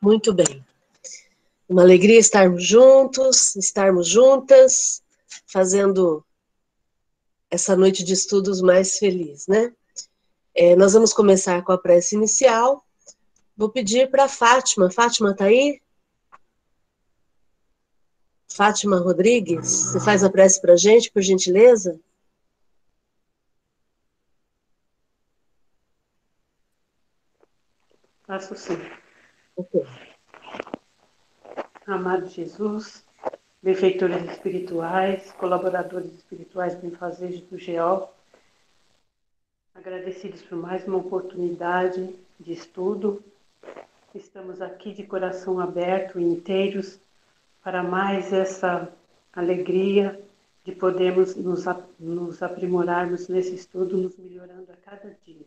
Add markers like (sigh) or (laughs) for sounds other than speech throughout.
Muito bem. Uma alegria estarmos juntos, estarmos juntas, fazendo essa noite de estudos mais feliz, né? É, nós vamos começar com a prece inicial. Vou pedir para Fátima. Fátima está aí? Fátima Rodrigues, você faz a prece para a gente, por gentileza? Faço sim. Amado Jesus, benfeitores espirituais, colaboradores espirituais benfazejos do GEOL, agradecidos por mais uma oportunidade de estudo. Estamos aqui de coração aberto e inteiros para mais essa alegria de podermos nos, nos aprimorarmos nesse estudo, nos melhorando a cada dia.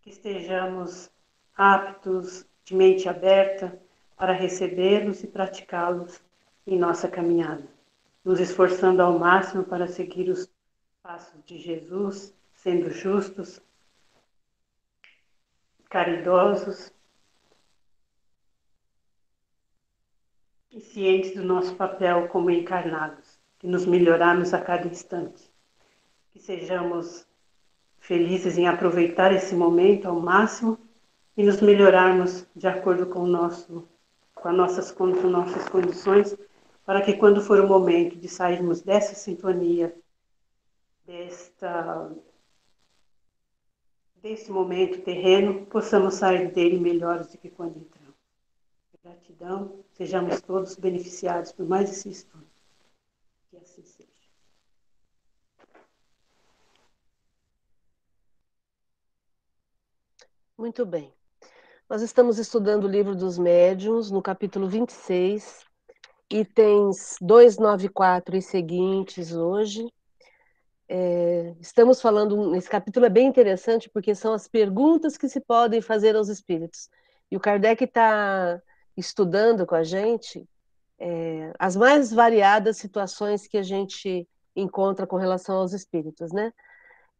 Que estejamos aptos, de mente aberta, para recebê-los e praticá-los em nossa caminhada, nos esforçando ao máximo para seguir os passos de Jesus, sendo justos, caridosos e cientes do nosso papel como encarnados, de nos melhorarmos a cada instante. Que sejamos felizes em aproveitar esse momento ao máximo e nos melhorarmos de acordo com, nosso, com, as nossas, com as nossas condições, para que quando for o momento de sairmos dessa sintonia, desta, desse momento terreno, possamos sair dele melhores do que quando entramos. Gratidão, sejamos todos beneficiados por mais esse estudo. Que assim seja. Muito bem. Nós estamos estudando o livro dos médiuns, no capítulo 26, itens 294 e seguintes hoje. É, estamos falando, esse capítulo é bem interessante porque são as perguntas que se podem fazer aos espíritos. E o Kardec está estudando com a gente é, as mais variadas situações que a gente encontra com relação aos espíritos, né?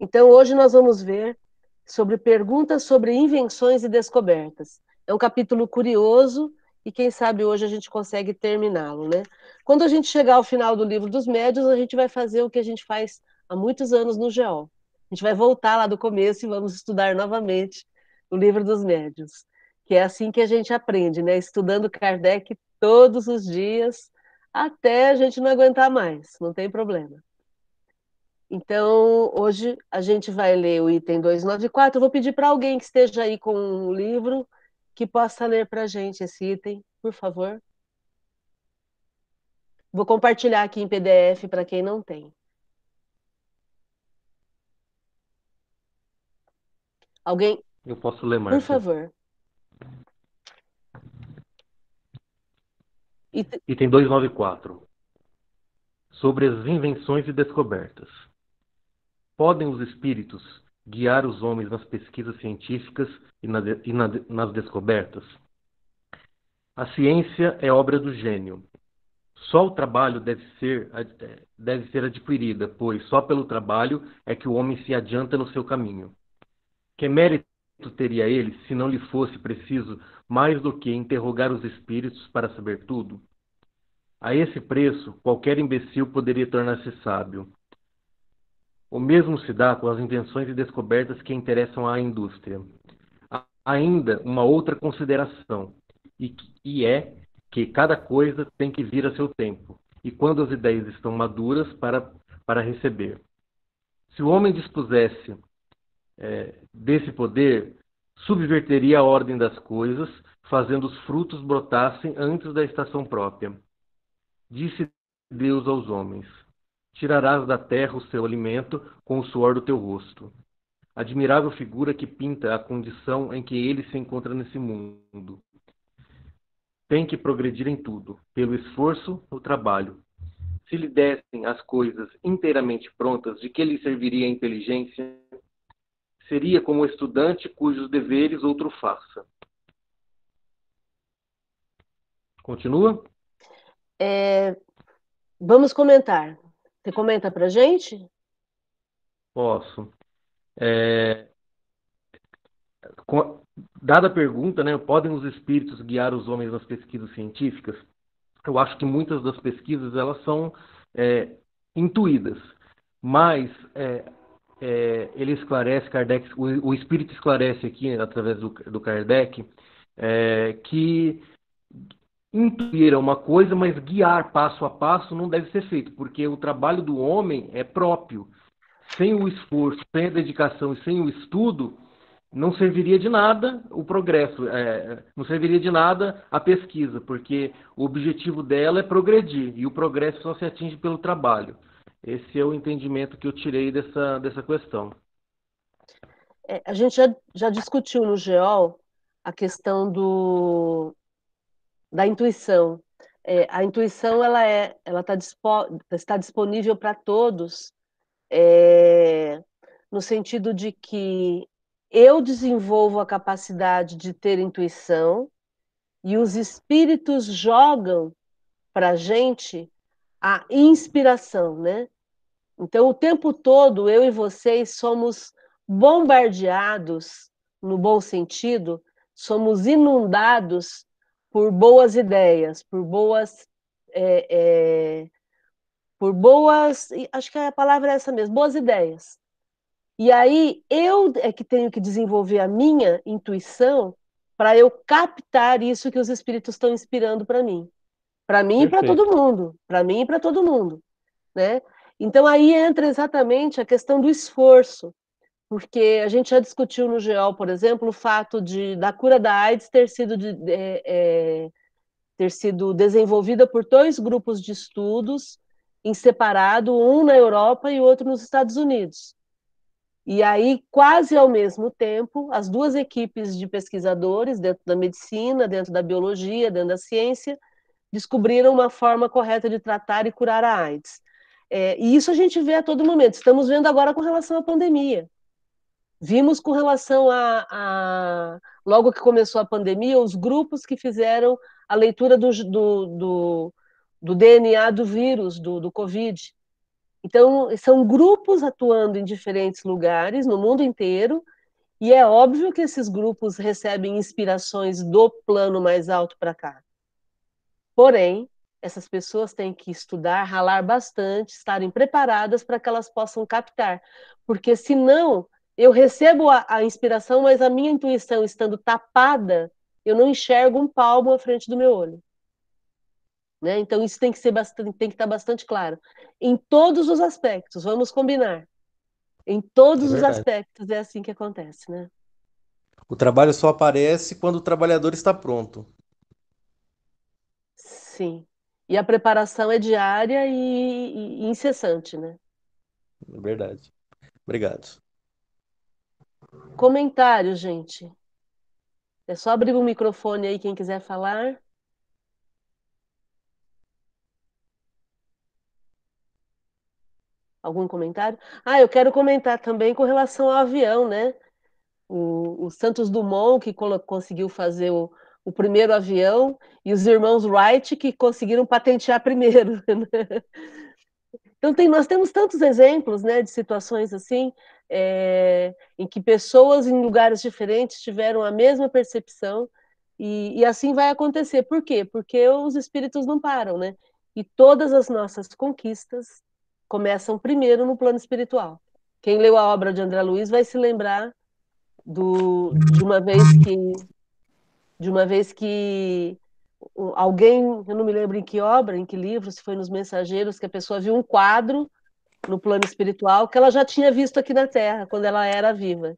Então, hoje nós vamos ver sobre perguntas sobre invenções e descobertas. É um capítulo curioso e quem sabe hoje a gente consegue terminá-lo, né? Quando a gente chegar ao final do livro dos médios, a gente vai fazer o que a gente faz há muitos anos no GEOL. A gente vai voltar lá do começo e vamos estudar novamente o livro dos médios que é assim que a gente aprende, né? Estudando Kardec todos os dias, até a gente não aguentar mais, não tem problema. Então, hoje a gente vai ler o item 294. Eu vou pedir para alguém que esteja aí com um livro que possa ler para a gente esse item, por favor. Vou compartilhar aqui em PDF para quem não tem. Alguém? Eu posso ler, Márcia. Por favor. Item 294. Sobre as invenções e descobertas. Podem os espíritos guiar os homens nas pesquisas científicas e, na, e na, nas descobertas? A ciência é obra do gênio. Só o trabalho deve ser, deve ser adquirida, pois só pelo trabalho é que o homem se adianta no seu caminho. Que mérito teria ele se não lhe fosse preciso mais do que interrogar os espíritos para saber tudo? A esse preço, qualquer imbecil poderia tornar-se sábio. O mesmo se dá com as invenções e descobertas que interessam à indústria. Há ainda uma outra consideração, e, e é que cada coisa tem que vir a seu tempo, e quando as ideias estão maduras para, para receber. Se o homem dispusesse é, desse poder subverteria a ordem das coisas, fazendo os frutos brotassem antes da estação própria. Disse Deus aos homens: Tirarás da terra o seu alimento com o suor do teu rosto. Admirável figura que pinta a condição em que ele se encontra nesse mundo. Tem que progredir em tudo, pelo esforço, o trabalho. Se lhe dessem as coisas inteiramente prontas, de que lhe serviria a inteligência? seria como estudante cujos deveres outro faça. Continua? É, vamos comentar. Você comenta para gente? Posso. É, dada a pergunta, né, podem os espíritos guiar os homens nas pesquisas científicas? Eu acho que muitas das pesquisas elas são é, intuídas, mas é, é, ele esclarece, Kardec, o, o, espírito esclarece aqui através do, do Kardec é, que intuir é uma coisa, mas guiar passo a passo não deve ser feito, porque o trabalho do homem é próprio. Sem o esforço, sem a dedicação e sem o estudo, não serviria de nada o progresso, é, não serviria de nada a pesquisa, porque o objetivo dela é progredir e o progresso só se atinge pelo trabalho. Esse é o entendimento que eu tirei dessa, dessa questão. É, a gente já, já discutiu no GEOL a questão do, da intuição. É, a intuição ela é, ela tá dispo, está disponível para todos, é, no sentido de que eu desenvolvo a capacidade de ter intuição e os espíritos jogam para a gente a inspiração, né? Então, o tempo todo, eu e vocês somos bombardeados, no bom sentido, somos inundados por boas ideias, por boas. É, é, por boas. Acho que a palavra é essa mesmo, boas ideias. E aí eu é que tenho que desenvolver a minha intuição para eu captar isso que os espíritos estão inspirando para mim. Para mim e para todo mundo. Para mim e para todo mundo. Né? Então aí entra exatamente a questão do esforço. Porque a gente já discutiu no GEOL, por exemplo, o fato de da cura da AIDS ter sido, de, é, é, ter sido desenvolvida por dois grupos de estudos em separado, um na Europa e outro nos Estados Unidos. E aí, quase ao mesmo tempo, as duas equipes de pesquisadores, dentro da medicina, dentro da biologia, dentro da ciência, descobriram uma forma correta de tratar e curar a AIDS. É, e isso a gente vê a todo momento. Estamos vendo agora com relação à pandemia. Vimos com relação a, a logo que começou a pandemia, os grupos que fizeram a leitura do, do, do, do DNA do vírus, do, do Covid. Então, são grupos atuando em diferentes lugares, no mundo inteiro, e é óbvio que esses grupos recebem inspirações do plano mais alto para cá. Porém, essas pessoas têm que estudar, ralar bastante, estarem preparadas para que elas possam captar. Porque senão, eu recebo a, a, inspiração, mas a minha intuição estando tapada, eu não enxergo um palmo à frente do meu olho. Né? Então isso tem que ser bastante, tem que estar bastante claro em todos os aspectos. Vamos combinar. Em todos é os aspectos é assim que acontece, né? O trabalho só aparece quando o trabalhador está pronto. Sim. E a preparação é diária e, e, incessante, né? É verdade. Obrigado. Comentário, gente. É só abrir o microfone aí quem quiser falar. Algum comentário? Ah, eu quero comentar também com relação ao avião, né? O, o Santos Dumont, que conseguiu fazer o, o, primeiro avião, e os irmãos Wright, que conseguiram patentear primeiro. (laughs) Né? Então, tem, nós temos tantos exemplos né, de situações assim, é, em que pessoas em lugares diferentes tiveram a mesma percepção, e, e assim vai acontecer. Por quê? Porque os espíritos não param, né? E todas as nossas conquistas começam primeiro no plano espiritual. Quem leu a obra de André Luiz vai se lembrar do, de uma vez que de uma vez que alguém, eu não me lembro em que obra, em que livro, se foi nos Mensageiros, que a pessoa viu um quadro no plano espiritual que ela já tinha visto aqui na Terra, quando ela era viva.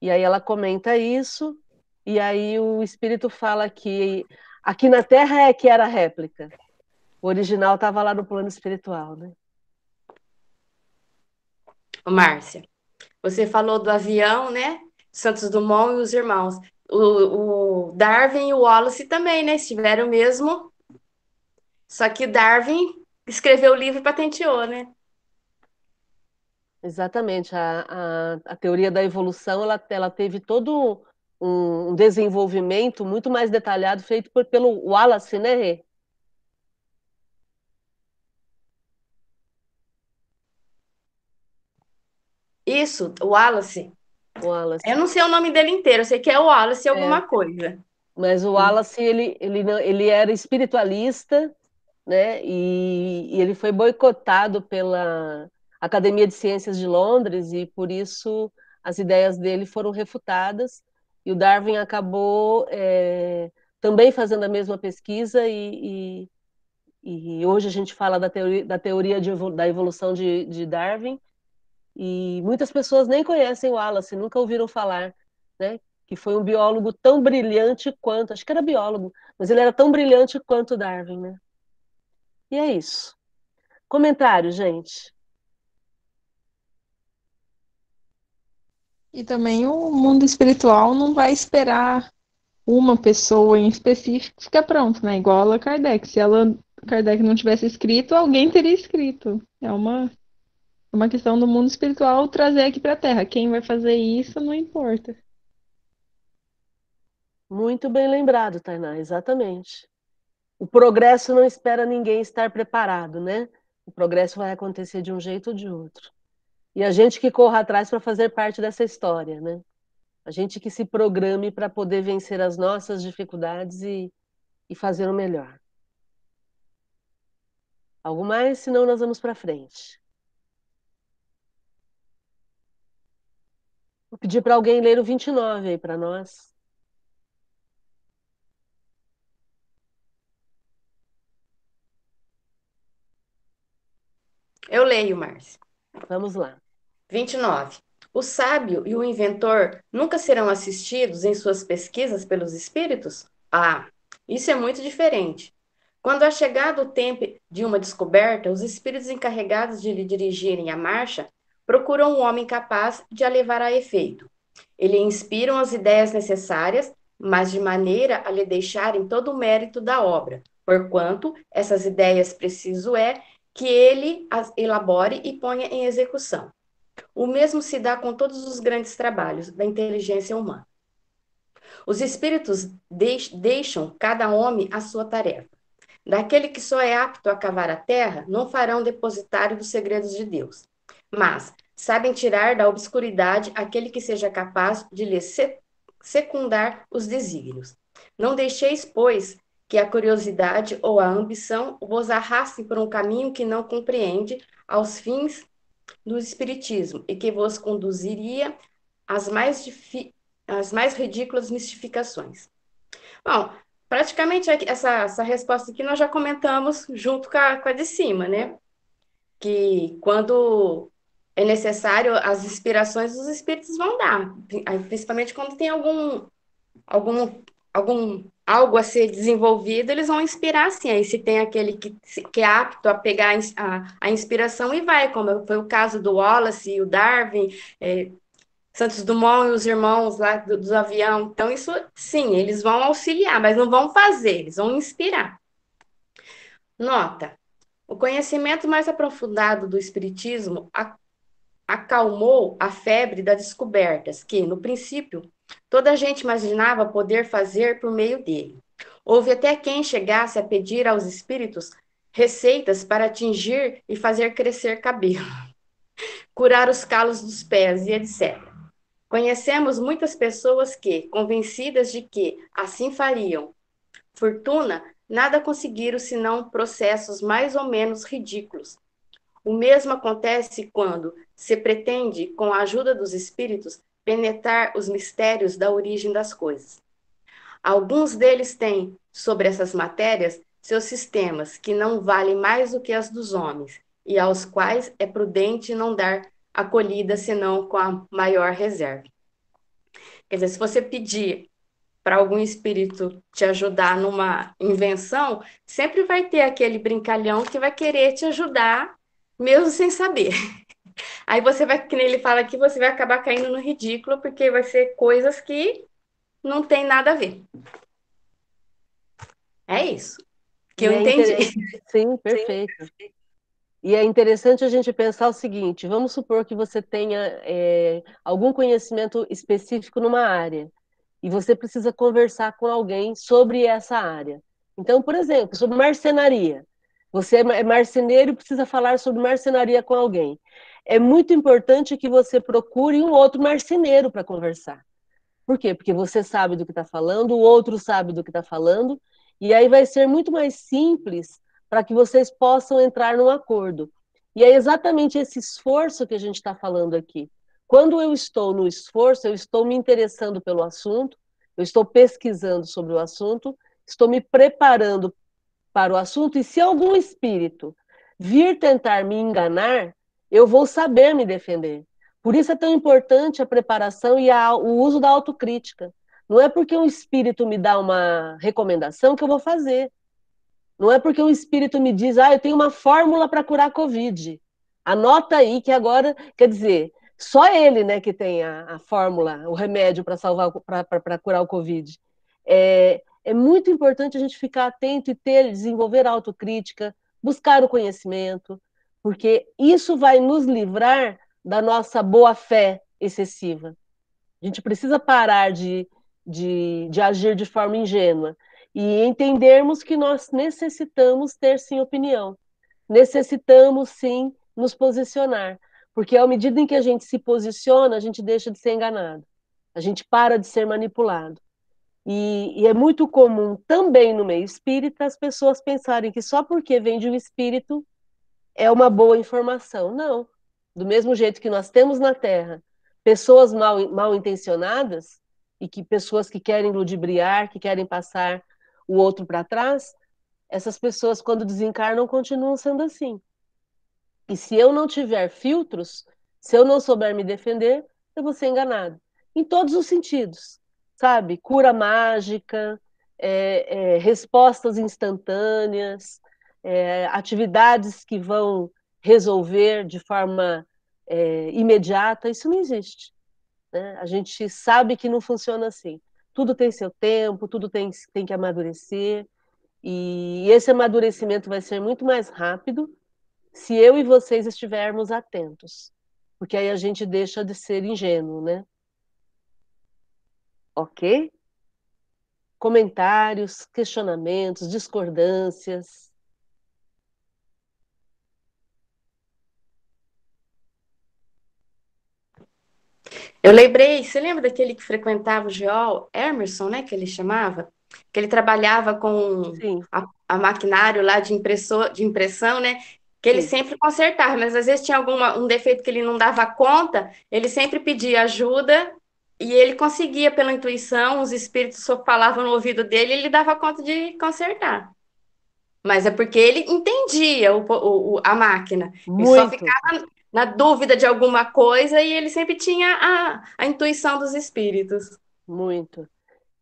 E aí ela comenta isso, e aí o espírito fala que aqui na Terra é que era a réplica. O original estava lá no plano espiritual, né? Márcia, você falou do avião, né? Santos Dumont e os irmãos. O, o Darwin e o Wallace também, né? Estiveram mesmo. Só que Darwin escreveu o livro e patenteou, né? Exatamente. A, a, a teoria da evolução ela, ela teve todo um, um desenvolvimento muito mais detalhado feito por, pelo Wallace, né, Rê? Isso, o Wallace. Wallace. Eu não sei o nome dele inteiro, eu sei que é o Wallace alguma é. coisa. Mas o Wallace, ele, ele, ele era espiritualista, né? E, e ele foi boicotado pela Academia de Ciências de Londres e por isso as ideias dele foram refutadas. E o Darwin acabou é, também fazendo a mesma pesquisa e, e, e, hoje a gente fala da teoria, da, teoria de, da evolução de, de Darwin e muitas pessoas nem conhecem o Wallace, nunca ouviram falar, né? Que foi um biólogo tão brilhante quanto, acho que era biólogo, mas ele era tão brilhante quanto Darwin, né? E é isso. Comentário, gente. E também o mundo espiritual não vai esperar uma pessoa em específico ficar pronto, né? Igual a Kardec. Se ela Kardec não tivesse escrito, alguém teria escrito. É uma uma questão do mundo espiritual trazer aqui para a Terra. Quem vai fazer isso não importa. Muito bem lembrado, Tainá, exatamente. O progresso não espera ninguém estar preparado, né? O progresso vai acontecer de um jeito ou de outro. E a gente que corra atrás para fazer parte dessa história, né? A gente que se programe para poder vencer as nossas dificuldades e, e fazer o melhor. Algo mais? Senão nós vamos para frente. Vou pedir para alguém ler o 29 aí para nós. Eu leio, Márcia. Vamos lá. 29. O sábio e o inventor nunca serão assistidos em suas pesquisas pelos espíritos? Ah, isso é muito diferente. Quando é chegado o tempo de uma descoberta, os espíritos encarregados de lhe dirigirem a marcha procuram um homem capaz de a levar a efeito. Ele inspiram as ideias necessárias, mas de maneira a lhe deixarem todo o mérito da obra, porquanto essas ideias preciso é que ele as elabore e ponha em execução. O mesmo se dá com todos os grandes trabalhos da inteligência humana. Os espíritos deixam cada homem a sua tarefa. Daquele que só é apto a cavar a terra, não farão depositário dos segredos de Deus. Mas sabem tirar da obscuridade aquele que seja capaz de lhe secundar os desígnios. Não deixeis, pois, que a curiosidade ou a ambição vos arrastem por um caminho que não compreende aos fins do espiritismo e que vos conduziria às mais, às mais ridículas mistificações. Bom, praticamente essa, essa resposta aqui nós já comentamos junto com a, com a de cima, né? Que quando é necessário, as inspirações dos espíritos vão dar, principalmente quando tem algum, algum, algum algo a ser desenvolvido, eles vão inspirar sim. Aí se tem aquele que, que é apto a pegar a, a inspiração e vai, como foi o caso do Wallace e o Darwin, é, Santos Dumont e os irmãos lá do, do avião. Então, isso sim, eles vão auxiliar, mas não vão fazer, eles vão inspirar. Nota: o conhecimento mais aprofundado do Espiritismo acalmou a febre das descobertas que, no princípio, toda a gente imaginava poder fazer por meio dele. Houve até quem chegasse a pedir aos espíritos receitas para atingir e fazer crescer cabelo, (laughs) curar os calos dos pés e etc. Conhecemos muitas pessoas que, convencidas de que assim fariam fortuna, nada conseguiram senão processos mais ou menos ridículos, o mesmo acontece quando se pretende, com a ajuda dos espíritos, penetrar os mistérios da origem das coisas. Alguns deles têm, sobre essas matérias, seus sistemas que não valem mais do que as dos homens, e aos quais é prudente não dar acolhida senão com a maior reserva. Quer dizer, se você pedir para algum espírito te ajudar numa invenção, sempre vai ter aquele brincalhão que vai querer te ajudar mesmo sem saber. (laughs) Aí você vai, que ele fala aqui, você vai acabar caindo no ridículo, porque vai ser coisas que não tem nada a ver. É isso que eu é entendi. (laughs) Sim, perfeito. E é interessante a gente pensar o seguinte: vamos supor que você tenha é, algum conhecimento específico numa área e você precisa conversar com alguém sobre essa área. Então, por exemplo, sobre marcenaria. Você é marceneiro e precisa falar sobre marcenaria com alguém. É muito importante que você procure um outro marceneiro para conversar. Por quê? Porque você sabe do que está falando, o outro sabe do que está falando, e aí vai ser muito mais simples para que vocês possam entrar num acordo. E é exatamente esse esforço que a gente está falando aqui. Quando eu estou no esforço, eu estou me interessando pelo assunto, eu estou pesquisando sobre o assunto, estou me preparando para o assunto, e se algum espírito vir tentar me enganar, eu vou saber me defender. Por isso é tão importante a preparação e a, o uso da autocrítica. Não é porque um espírito me dá uma recomendação que eu vou fazer. Não é porque um espírito me diz, ah, eu tenho uma fórmula para curar a Covid. Anota aí que agora, quer dizer, só ele, né, que tem a, a fórmula, o remédio para salvar, para curar o Covid. É, é muito importante a gente ficar atento e ter, desenvolver a autocrítica, buscar o conhecimento, porque isso vai nos livrar da nossa boa fé excessiva. A gente precisa parar de, de, de agir de forma ingênua e entendermos que nós necessitamos ter sim opinião, necessitamos sim nos posicionar, porque à medida em que a gente se posiciona, a gente deixa de ser enganado, a gente para de ser manipulado. E, e, é muito comum também no meio espírita as pessoas pensarem que só porque vem de um espírito é uma boa informação. Não. Do mesmo jeito que nós temos na Terra pessoas mal, mal intencionadas e que pessoas que querem ludibriar, que querem passar o outro para trás, essas pessoas, quando desencarnam, continuam sendo assim. E se eu não tiver filtros, se eu não souber me defender, eu vou ser enganado. Em todos os sentidos, sabe? Cura mágica, é, é, respostas instantâneas, é, atividades que vão resolver de forma é, imediata, isso não existe. Né? A gente sabe que não funciona assim. Tudo tem seu tempo, tudo tem, tem que amadurecer, e esse amadurecimento vai ser muito mais rápido se eu e vocês estivermos atentos, porque aí a gente deixa de ser ingênuo, né? Ok? Comentários, questionamentos, discordâncias. Eu lembrei, você lembra daquele que frequentava o Geol, Emerson, né, que ele chamava? Que ele trabalhava com a, a, maquinário lá de, impressor, de impressão, né? Que ele Sim. sempre consertava, mas às vezes tinha algum um defeito que ele não dava conta, ele sempre pedia ajuda e ele conseguia pela intuição, os espíritos só falavam no ouvido dele e ele dava conta de consertar. Mas é porque ele entendia o, o, a máquina. Muito. Ele só ficava na dúvida de alguma coisa e ele sempre tinha a, a intuição dos espíritos. Muito.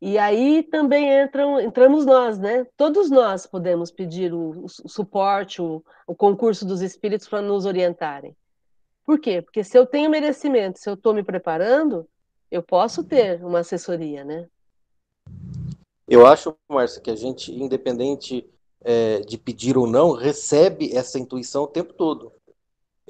E aí também entram, entramos nós, né? Todos nós podemos pedir o, o suporte, o, o concurso dos espíritos para nos orientarem. Por quê? Porque se eu tenho merecimento, se eu estou me preparando, eu posso ter uma assessoria, né? Eu acho, Márcia, que a gente, independente é, de pedir ou não, recebe essa intuição o tempo todo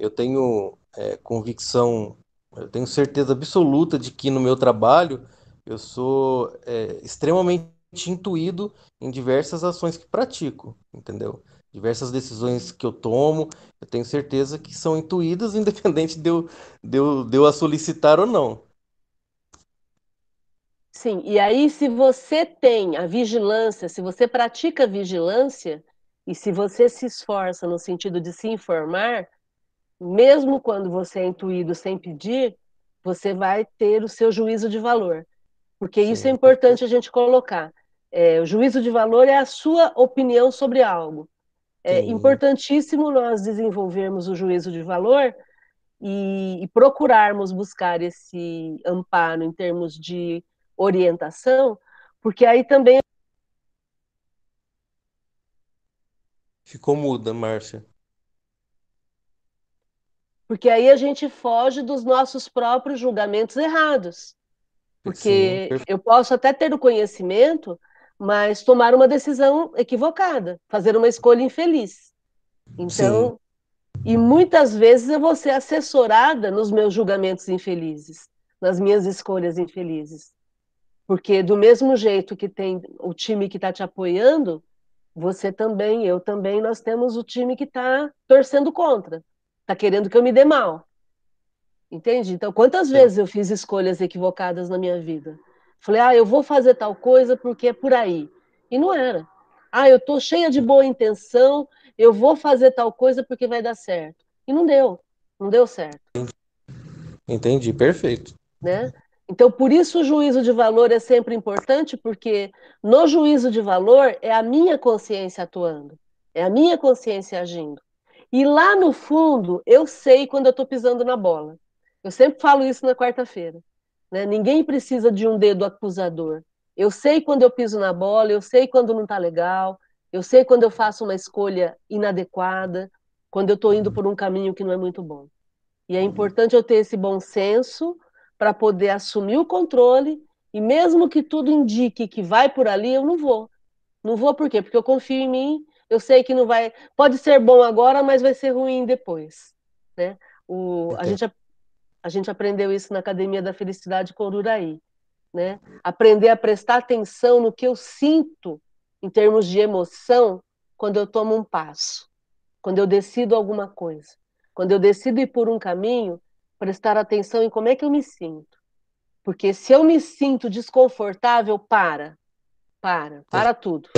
eu tenho é, convicção, eu tenho certeza absoluta de que no meu trabalho eu sou é, extremamente intuído em diversas ações que pratico, entendeu? Diversas decisões que eu tomo, eu tenho certeza que são intuídas, (laughs) independente de eu, de eu, de eu a solicitar ou não. Sim, e aí se você tem a vigilância, se você pratica a vigilância, e se você se esforça no sentido de se informar, mesmo quando você é intuído sem pedir, você vai ter o seu juízo de valor. Porque isso é importante a gente colocar. É, o juízo de valor é a sua opinião sobre algo. É Sim. importantíssimo nós desenvolvermos o juízo de valor e, e procurarmos buscar esse amparo em termos de orientação, porque aí também. Ficou muda, Márcia porque aí a gente foge dos nossos próprios julgamentos errados. Porque Sim, eu posso até ter o conhecimento, mas tomar uma decisão equivocada, fazer uma escolha infeliz. Então, Sim. e muitas vezes eu vou ser assessorada nos meus julgamentos infelizes, nas minhas escolhas infelizes. Porque do mesmo jeito que tem o time que está te apoiando, você também, eu também, nós temos o time que está torcendo contra. Tá querendo que eu me dê mal. Entende? Então, quantas vezes eu fiz escolhas equivocadas na minha vida? Falei, ah, eu vou fazer tal coisa porque é por aí. E não era. Ah, eu estou cheia de boa intenção, eu vou fazer tal coisa porque vai dar certo. E não deu. Não deu certo. Entendi, perfeito. Né? Então, por isso o juízo de valor é sempre importante, porque no juízo de valor é a minha consciência atuando, é a minha consciência agindo. E lá no fundo, eu sei quando eu estou pisando na bola. Eu sempre falo isso na quarta-feira. Né? Ninguém precisa de um dedo acusador. Eu sei quando eu piso na bola, eu sei quando não está legal, eu sei quando eu faço uma escolha inadequada, quando eu estou indo por um caminho que não é muito bom. E é importante eu ter esse bom senso para poder assumir o controle, e mesmo que tudo indique que vai por ali, eu não vou. Não vou por quê? Porque eu confio em mim, eu sei que não vai. Pode ser bom agora, mas vai ser ruim depois. Né? O, a, gente, a gente aprendeu isso na Academia da Felicidade com Ururaí. Né? Aprender a prestar atenção no que eu sinto em termos de emoção quando eu tomo um passo, quando eu decido alguma coisa, quando eu decido ir por um caminho, prestar atenção em como é que eu me sinto. Porque se eu me sinto desconfortável, para, para, para tudo.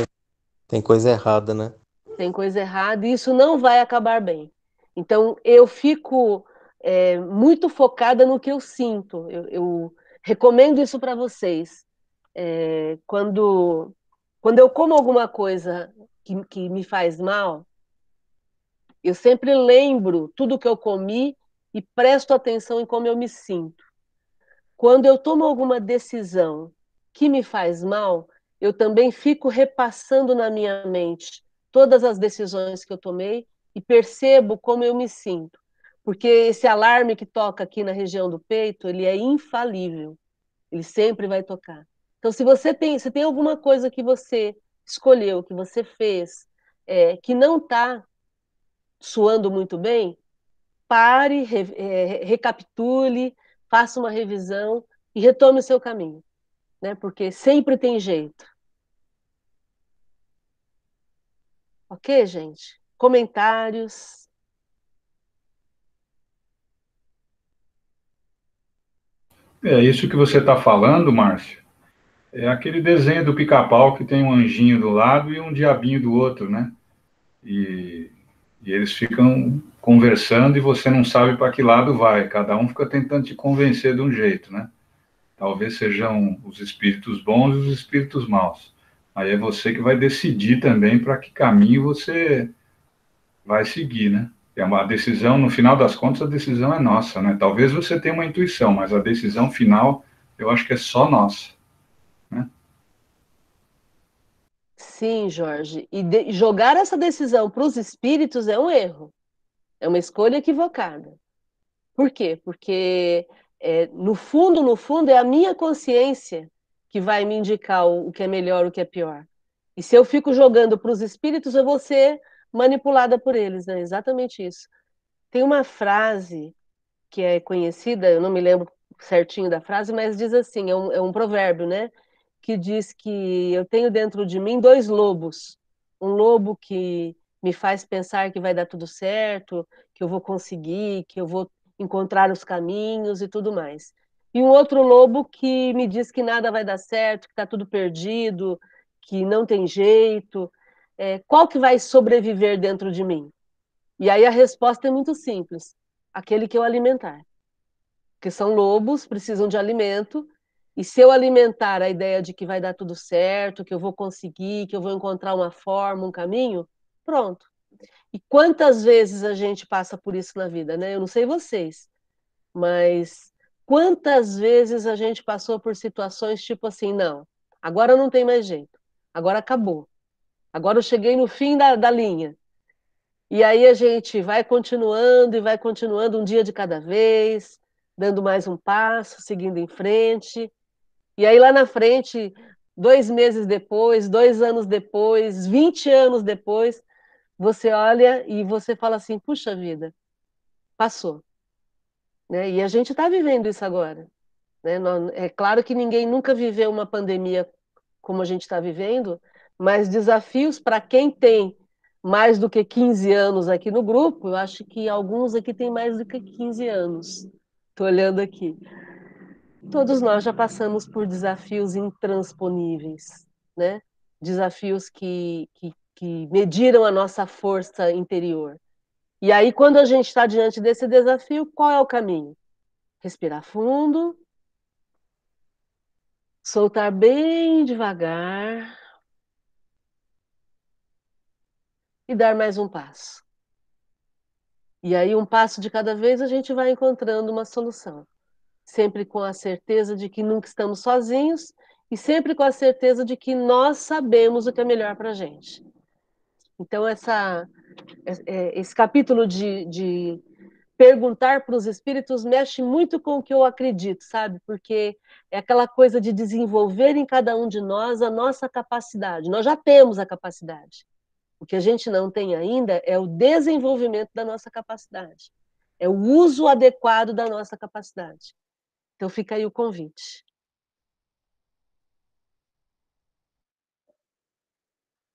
Tem coisa errada, né? Tem coisa errada e isso não vai acabar bem. Então eu fico é, muito focada no que eu sinto. Eu, eu recomendo isso para vocês. É, quando, quando eu como alguma coisa que, que me faz mal, eu sempre lembro tudo que eu comi e presto atenção em como eu me sinto. Quando eu tomo alguma decisão que me faz mal, eu também fico repassando na minha mente todas as decisões que eu tomei e percebo como eu me sinto porque esse alarme que toca aqui na região do peito, ele é infalível. Ele sempre vai tocar. Então, se você tem, se tem alguma coisa que você escolheu, que você fez, é, que não está suando muito bem, pare, re, é, recapitule, faça uma revisão e retome o seu caminho, né? Porque sempre tem jeito. Ok, gente? Comentários. É isso que você está falando, Márcio. É aquele desenho do pica-pau que tem um anjinho do lado e um diabinho do outro, né? E, e eles ficam conversando e você não sabe para que lado vai. Cada um fica tentando te convencer de um jeito, né? Talvez sejam os espíritos bons e os espíritos maus. Aí é você que vai decidir também para que caminho você vai seguir, né? É uma decisão, no final das contas, a decisão é nossa, né? Talvez você tenha uma intuição, mas a decisão final, eu acho que é só nossa, né? Sim, Jorge. E de, jogar essa decisão para os espíritos é um erro. É uma escolha equivocada. Por quê? Porque, é, no fundo, no fundo, é a minha consciência que vai me indicar o, que é melhor, o que é pior. E se eu fico jogando para os espíritos, eu vou ser manipulada por eles, né? Exatamente isso. Tem uma frase que é conhecida, eu não me lembro certinho da frase, mas diz assim, é um, é um provérbio, né? Que diz que eu tenho dentro de mim dois lobos. Um lobo que me faz pensar que vai dar tudo certo, que eu vou conseguir, que eu vou encontrar os caminhos e tudo mais. E um outro lobo que me diz que nada vai dar certo, que está tudo perdido, que não tem jeito é, qual que vai sobreviver dentro de mim? E aí a resposta é muito simples: aquele que eu alimentar. Porque são lobos, precisam de alimento, e se eu alimentar a ideia de que vai dar tudo certo, que eu vou conseguir, que eu vou encontrar uma forma, um caminho, pronto. E quantas vezes a gente passa por isso na vida, né? Eu não sei vocês, mas quantas vezes a gente passou por situações tipo assim, não, agora não tem mais jeito, agora acabou. Agora eu cheguei no fim da, da linha. E aí a gente vai continuando e vai continuando um dia de cada vez, dando mais um passo, seguindo em frente. E aí lá na frente, dois meses depois, dois anos depois, vinte anos depois, você olha e você fala assim: puxa vida, passou. Né? E a gente está vivendo isso agora. Né? É claro que ninguém nunca viveu uma pandemia como a gente está vivendo, mas desafios para quem tem mais do que 15 anos aqui no grupo, eu acho que alguns aqui têm mais do que 15 anos. Estou olhando aqui. Todos nós já passamos por desafios intransponíveis, né? Desafios que, que, que mediram a nossa força interior. E aí, quando a gente está diante desse desafio, qual é o caminho? Respirar fundo, soltar bem devagar e dar mais um passo. E aí, um passo de cada vez, a gente vai encontrando uma solução. Sempre com a certeza de que nunca estamos sozinhos e sempre com a certeza de que nós sabemos o que é melhor para a gente. Então, essa, esse capítulo de, de perguntar para os espíritos mexe muito com o que eu acredito, sabe? Porque é aquela coisa de desenvolver em cada um de nós a nossa capacidade. Nós já temos a capacidade. O que a gente não tem ainda é o desenvolvimento da nossa capacidade, é o uso adequado da nossa capacidade. Então fica aí o convite.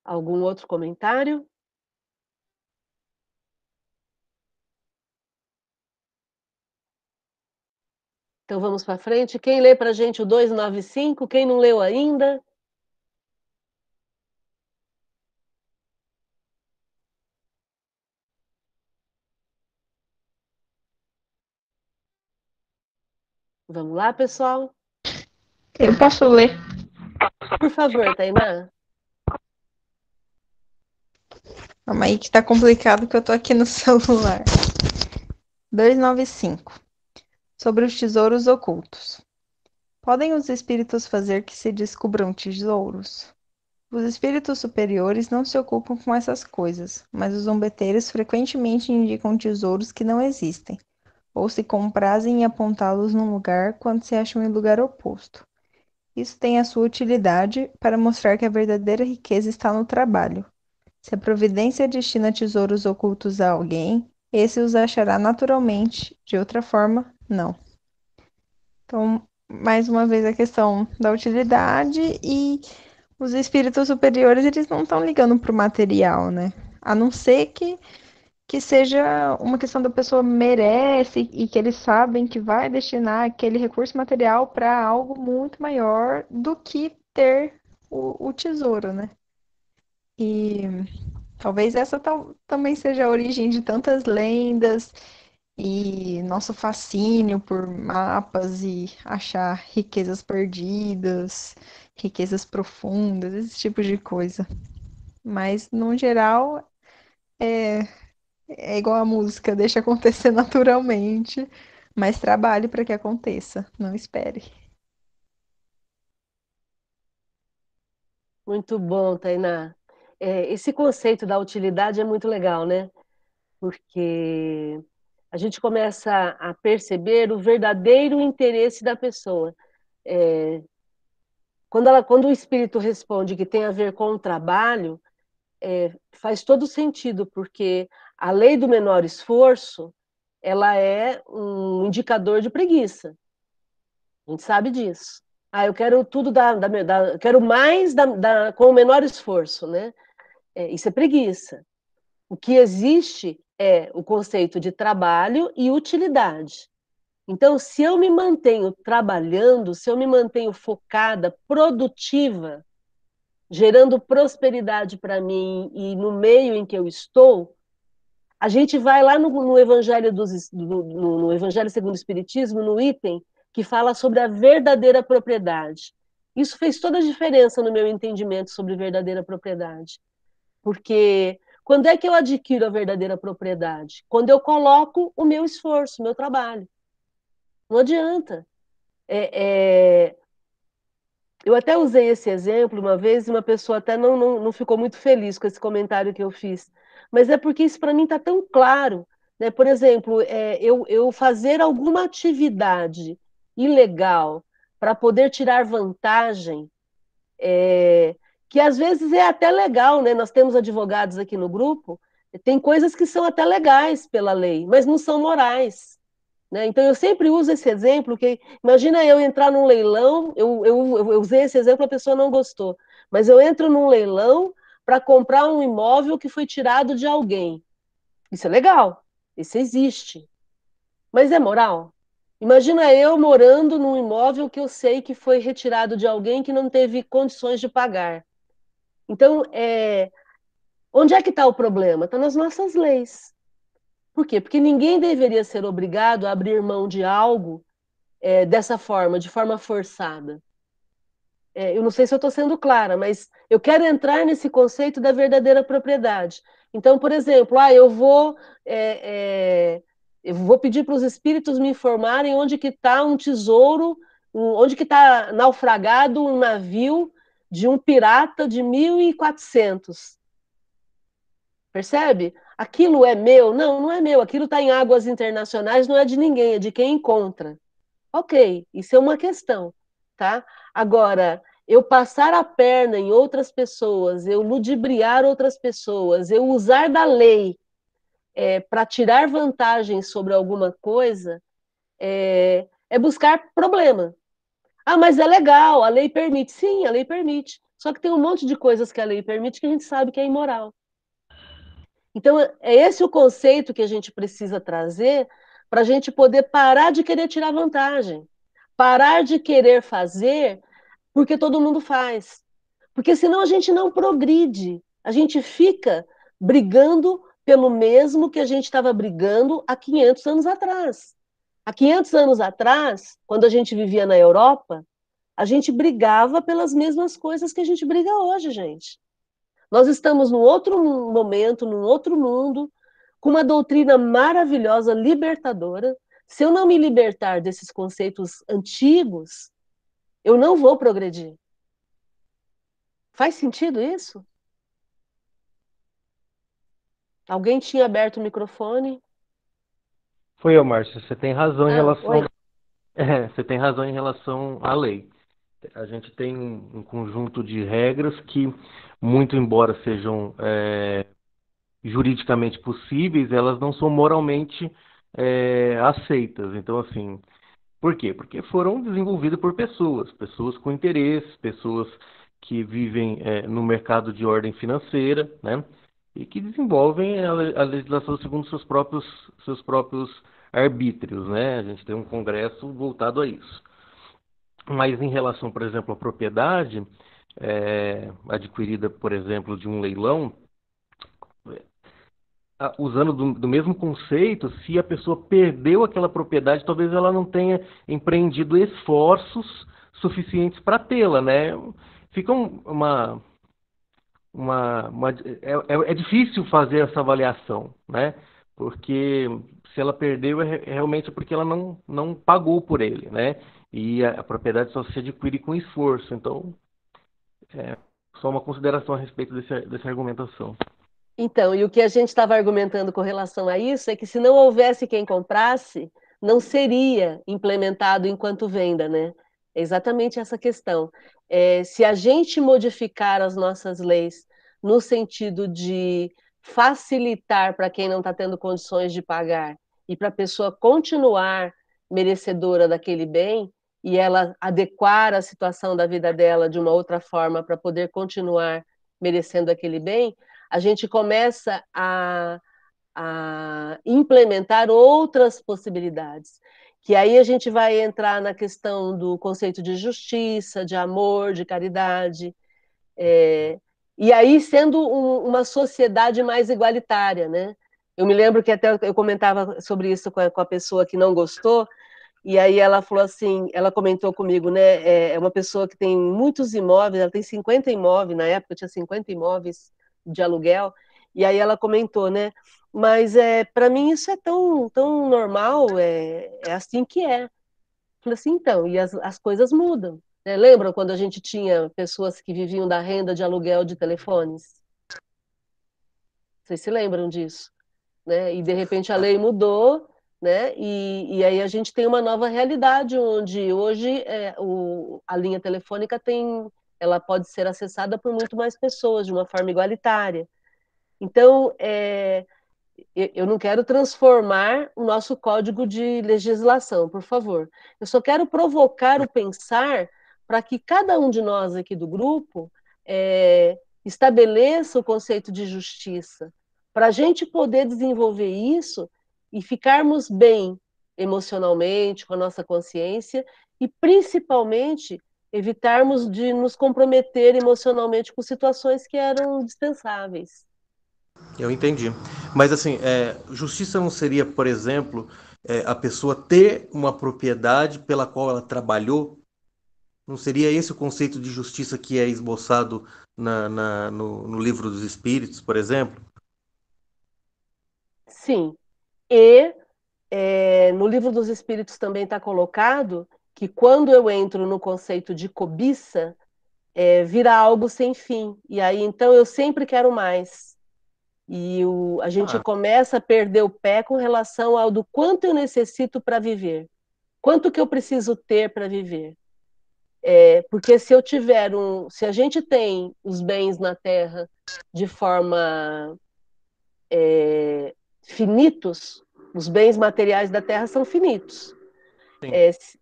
Algum outro comentário? Então vamos para frente. Quem lê para a gente o 295? Quem não leu ainda? Vamos lá, pessoal? Eu posso ler. Por favor, Tainá. Calma aí que tá complicado que eu tô aqui no (laughs) celular. 295. Sobre os tesouros ocultos. Podem os espíritos fazer que se descubram tesouros? Os espíritos superiores não se ocupam com essas coisas, mas os zombeteiros frequentemente indicam tesouros que não existem, ou se comprazem em apontá-los num lugar quando se acham em lugar oposto. Isso tem a sua utilidade para mostrar que a verdadeira riqueza está no trabalho. Se a providência destina tesouros ocultos a alguém, esse os achará naturalmente, de outra forma, não. Então, mais uma vez a questão da utilidade e os espíritos superiores, eles não estão ligando para o material, né? A não ser que que seja uma questão da pessoa merece e que eles sabem que vai destinar aquele recurso material para algo muito maior do que ter o, o tesouro, né? E talvez essa tal, também seja a origem de tantas lendas e nosso fascínio por mapas e achar riquezas perdidas, riquezas profundas, esse tipo de coisa. Mas, no geral, é, é igual a música, deixa acontecer (laughs) naturalmente, mas trabalhe para que aconteça, não espere. Muito bom, Tainá. É, esse conceito da utilidade é muito legal, né? Porque a gente começa a perceber o verdadeiro interesse da pessoa. É, quando, ela, quando o espírito responde que tem a ver com o trabalho, é, faz todo sentido, porque a lei do menor esforço, ela é um indicador de preguiça. A gente sabe disso. Ah, eu quero tudo da, da, da quero mais da, da, com o menor esforço, né? É, isso é preguiça. O que existe é o conceito de trabalho e utilidade. Então, se eu me mantenho trabalhando, se eu me mantenho focada, produtiva, gerando prosperidade para mim e no meio em que eu estou, a gente vai lá no, no Evangelho dos, no, no Evangelho segundo o Espiritismo, no item que fala sobre a verdadeira propriedade. Isso fez toda a diferença no meu entendimento sobre verdadeira propriedade. Porque quando é que eu adquiro a verdadeira propriedade? Quando eu coloco o meu esforço, o meu trabalho. Não adianta. É, é... Eu até usei esse exemplo uma vez e uma pessoa até não, não, não ficou muito feliz com esse comentário que eu fiz mas é porque isso para mim está tão claro. Né? Por exemplo, é, eu, eu fazer alguma atividade ilegal para poder tirar vantagem, é, que às vezes é até legal, né? Nós temos advogados aqui no grupo, tem coisas que são até legais pela lei, mas não são morais. Né? Então eu sempre uso esse exemplo, que imagina eu entrar num leilão, eu, eu, eu usei esse exemplo, a pessoa não gostou, mas eu entro num leilão para comprar um imóvel que foi tirado de alguém. Isso é legal, isso existe. Mas é moral? Imagina eu morando num imóvel que eu sei que foi retirado de alguém que não teve condições de pagar. Então, é, onde é que está o problema? Está nas nossas leis. Por quê? Porque ninguém deveria ser obrigado a abrir mão de algo é, dessa forma, de forma forçada. É, eu não sei se eu estou sendo clara, mas eu quero entrar nesse conceito da verdadeira propriedade. Então, por exemplo, ah, eu vou é, é eu vou pedir para os espíritos me informarem onde que está um tesouro, onde que está naufragado um navio de um pirata de 1400. Percebe? Aquilo é meu? Não, não é meu. Aquilo está em águas internacionais, não é de ninguém, é de quem encontra. Ok, isso é uma questão, tá? Agora, eu passar a perna em outras pessoas, eu ludibriar outras pessoas, eu usar da lei é, para tirar vantagem sobre alguma coisa é, é buscar problema. Ah, mas é legal, a lei permite. Sim, a lei permite. Só que tem um monte de coisas que a lei permite que a gente sabe que é imoral. Então, é esse o conceito que a gente precisa trazer para a gente poder parar de querer tirar vantagem. Parar de querer fazer porque todo mundo faz. Porque senão a gente não progride. A gente fica brigando pelo mesmo que a gente estava brigando há 500 anos atrás. Há 500 anos atrás, quando a gente vivia na Europa, a gente brigava pelas mesmas coisas que a gente briga hoje, gente. Nós estamos num outro momento, num outro mundo, com uma doutrina maravilhosa, libertadora. Se eu não me libertar desses conceitos antigos, eu não vou progredir. Faz sentido isso? Alguém tinha aberto o microfone? Foi eu, Márcia. Você tem razão em Ah, relação. (laughs) É, você tem razão em relação à lei. A gente tem um, um conjunto de regras que, muito embora sejam é, juridicamente possíveis, elas não são moralmente é, aceitas. Então, assim, por quê? Porque foram desenvolvidas por pessoas, pessoas com interesse, pessoas que vivem é, no mercado de ordem financeira, né? E que desenvolvem a, legislação segundo seus próprios, seus próprios arbítrios, né? A gente tem um congresso voltado a isso. Mas em relação, por exemplo, à propriedade é, adquirida, por exemplo, de um leilão, usando do, do, mesmo conceito, se a pessoa perdeu aquela propriedade, talvez ela não tenha empreendido esforços suficientes para tê-la, né? Fica uma, uma, uma é, é, é, difícil fazer essa avaliação, né? Porque se ela perdeu é realmente porque ela não, não pagou por ele, né? E a, a propriedade só se adquire com esforço. Então, é só uma consideração a respeito desse, dessa argumentação. Então, e o que a gente estava argumentando com relação a isso é que se não houvesse quem comprasse, não seria implementado enquanto venda, né? É exatamente essa questão. É, se a gente modificar as nossas leis no sentido de facilitar para quem não está tendo condições de pagar e para a pessoa continuar merecedora daquele bem e ela adequar a situação da vida dela de uma outra forma para poder continuar merecendo aquele bem, a gente começa a, a implementar outras possibilidades que aí a gente vai entrar na questão do conceito de justiça, de amor, de caridade, é, e aí sendo um, uma sociedade mais igualitária, né? Eu me lembro que até eu comentava sobre isso com a, com a, pessoa que não gostou, e aí ela falou assim, ela comentou comigo, né? É, é uma pessoa que tem muitos imóveis, ela tem 50 imóveis, na época tinha 50 imóveis de aluguel, e aí ela comentou, né? Mas é, para mim isso é tão, tão normal, é, é assim que é. Falei assim, então, e as, as coisas mudam. Né? Lembram quando a gente tinha pessoas que viviam da renda de aluguel de telefones? Vocês se lembram disso? Né? E de repente a lei mudou, né? E, e aí a gente tem uma nova realidade onde hoje é, o, a linha telefônica tem, ela pode ser acessada por muito mais pessoas de uma forma igualitária. Então, é, eu não quero transformar o nosso código de legislação, por favor. Eu só quero provocar o pensar para que cada um de nós aqui do grupo é, estabeleça o conceito de justiça, para a gente poder desenvolver isso e ficarmos bem emocionalmente, com a nossa consciência e principalmente evitarmos de nos comprometer emocionalmente com situações que eram dispensáveis. Eu entendi. Mas assim, é, justiça não seria, por exemplo, é, a pessoa ter uma propriedade pela qual ela trabalhou? Não seria esse o conceito de justiça que é esboçado na, na no, no livro dos Espíritos, por exemplo? Sim. E é, no livro dos Espíritos também está colocado que quando eu entro no conceito de cobiça, é, vira algo sem fim. E aí, então, eu sempre quero mais. E o, a gente ah. começa a perder o pé com relação ao do quanto eu necessito para viver. Quanto que eu preciso ter para viver. É, porque se eu tiver um. Se a gente tem os bens na Terra de forma é, finitos, os bens materiais da Terra são finitos. É, se,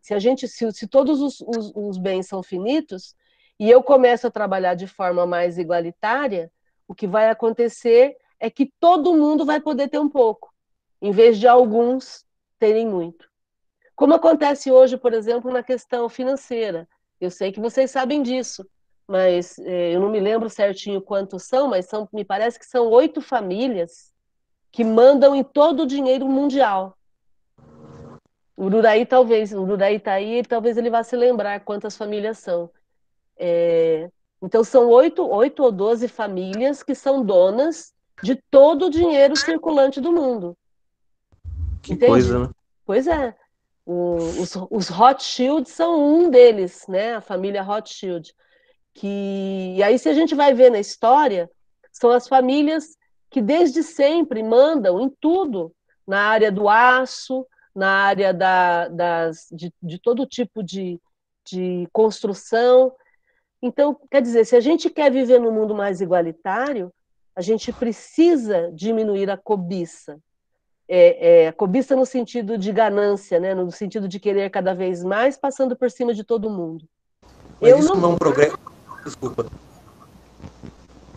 se, a gente, se, se todos os, os, os, bens são finitos e eu começo a trabalhar de forma mais igualitária, o que vai acontecer é que todo mundo vai poder ter um pouco, em vez de alguns terem muito. Como acontece hoje, por exemplo, na questão financeira. Eu sei que vocês sabem disso, mas é, eu não me lembro certinho quantos são, mas são, me parece que são oito famílias que mandam em todo o dinheiro mundial. O Ururaí talvez, o Ururaí está aí, talvez ele vá se lembrar quantas famílias são. É, então são oito, oito ou doze famílias que são donas de todo o dinheiro circulante do mundo. Que Entende? coisa, né? Pois é. O, os, os Rothschild são um deles, né? A família Rothschild. Que, e aí, se a gente vai ver na história, são as famílias que desde sempre mandam em tudo, na área do aço, na área da, das, de, de todo tipo de, de construção. Então, quer dizer, se a gente quer viver num mundo mais igualitário, a gente precisa diminuir a cobiça. É, é, a cobiça no sentido de ganância, né? no sentido de querer cada vez mais, passando por cima de todo mundo. Mas Eu isso não, não progresso. Desculpa.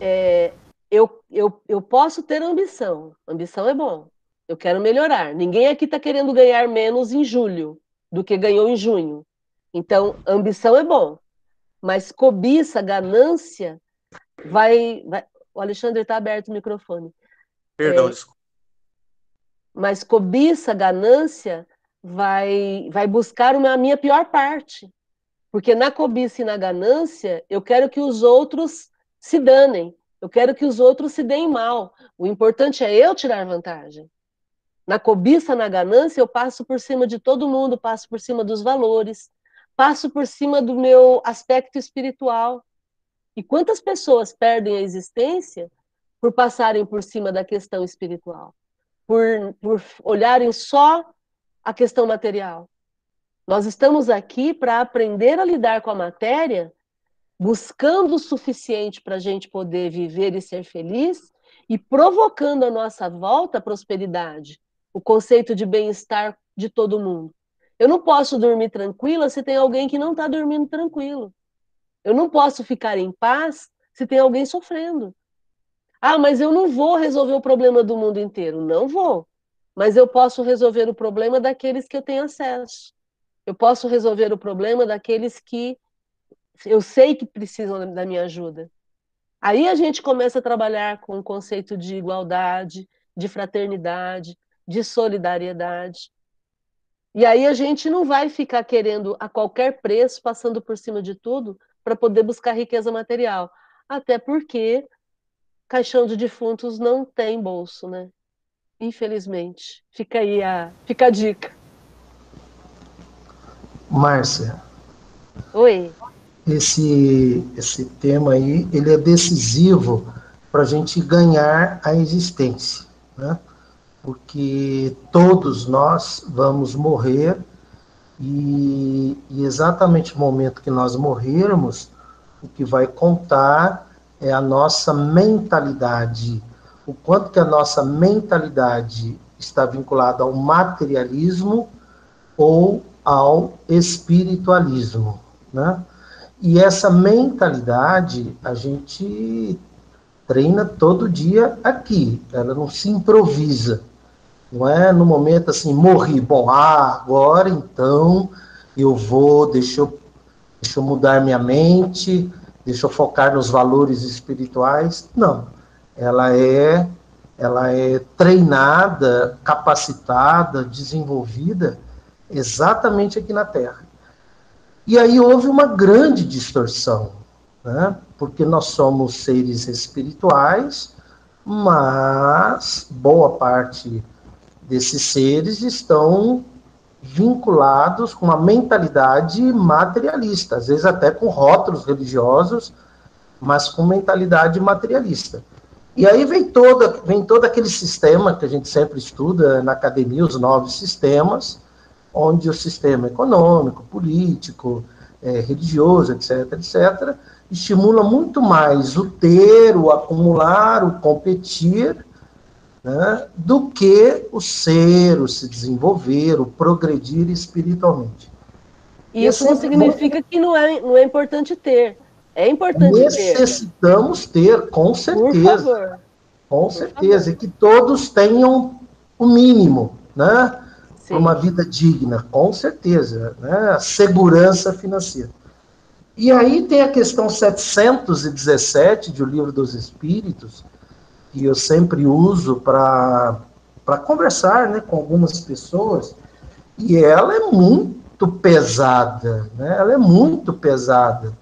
É, eu, eu, eu posso ter ambição. Ambição é bom. Eu quero melhorar. Ninguém aqui está querendo ganhar menos em julho do que ganhou em junho. Então, ambição é bom. Mas cobiça, ganância, vai. vai... O Alexandre está aberto o microfone. Perdão, é... desculpa. Mas cobiça, ganância, vai, vai buscar uma, a minha pior parte. Porque na cobiça e na ganância, eu quero que os outros se danem. Eu quero que os outros se deem mal. O importante é eu tirar vantagem. Na cobiça, na ganância, eu passo por cima de todo mundo, passo por cima dos valores, passo por cima do meu aspecto espiritual. E quantas pessoas perdem a existência por passarem por cima da questão espiritual, por, por olharem só a questão material? Nós estamos aqui para aprender a lidar com a matéria buscando o suficiente para a gente poder viver e ser feliz e provocando a nossa volta a prosperidade, o conceito de bem-estar de todo mundo. Eu não posso dormir tranquila se tem alguém que não está dormindo tranquilo. Eu não posso ficar em paz se tem alguém sofrendo. Ah, mas eu não vou resolver o problema do mundo inteiro. Não vou. Mas eu posso resolver o problema daqueles que eu tenho acesso. Eu posso resolver o problema daqueles que eu sei que precisam da minha ajuda. Aí a gente começa a trabalhar com o conceito de igualdade, de fraternidade, de solidariedade. E aí a gente não vai ficar querendo a qualquer preço, passando por cima de tudo, para poder buscar riqueza material. Até porque caixão de defuntos não tem bolso, né? Infelizmente. Fica aí a, fica a dica. Márcia. Oi esse, esse tema aí, ele é decisivo para a gente ganhar a existência, né? Porque todos nós vamos morrer e, e exatamente no momento que nós morrermos, o que vai contar é a nossa mentalidade, o quanto que a nossa mentalidade está vinculada ao materialismo ou ao espiritualismo, né? E essa mentalidade a gente treina todo dia aqui, ela não se improvisa. Não é no momento assim, morri, bom, ah, agora então eu vou, deixa eu, deixa eu mudar minha mente, deixa eu focar nos valores espirituais. Não. Ela é ela é treinada, capacitada, desenvolvida exatamente aqui na Terra. E aí houve uma grande distorção, né? porque nós somos seres espirituais, mas boa parte desses seres estão vinculados com uma mentalidade materialista, às vezes até com rótulos religiosos, mas com mentalidade materialista. E aí vem, toda, vem todo aquele sistema que a gente sempre estuda na academia, os nove sistemas, onde o sistema econômico, político, é, religioso, etc., etc., estimula muito mais o ter, o acumular, o competir, né, do que o ser, o se desenvolver, o progredir espiritualmente. E isso não significa que não é, não é importante ter. É importante Necessitamos ter, ter com certeza. Com certeza. E que todos tenham o mínimo, né? para uma vida digna, com certeza, né? a segurança financeira. E aí tem a questão 717 de O Livro dos Espíritos, que eu sempre uso para conversar né, com algumas pessoas, e ela é muito pesada, né? ela é muito pesada.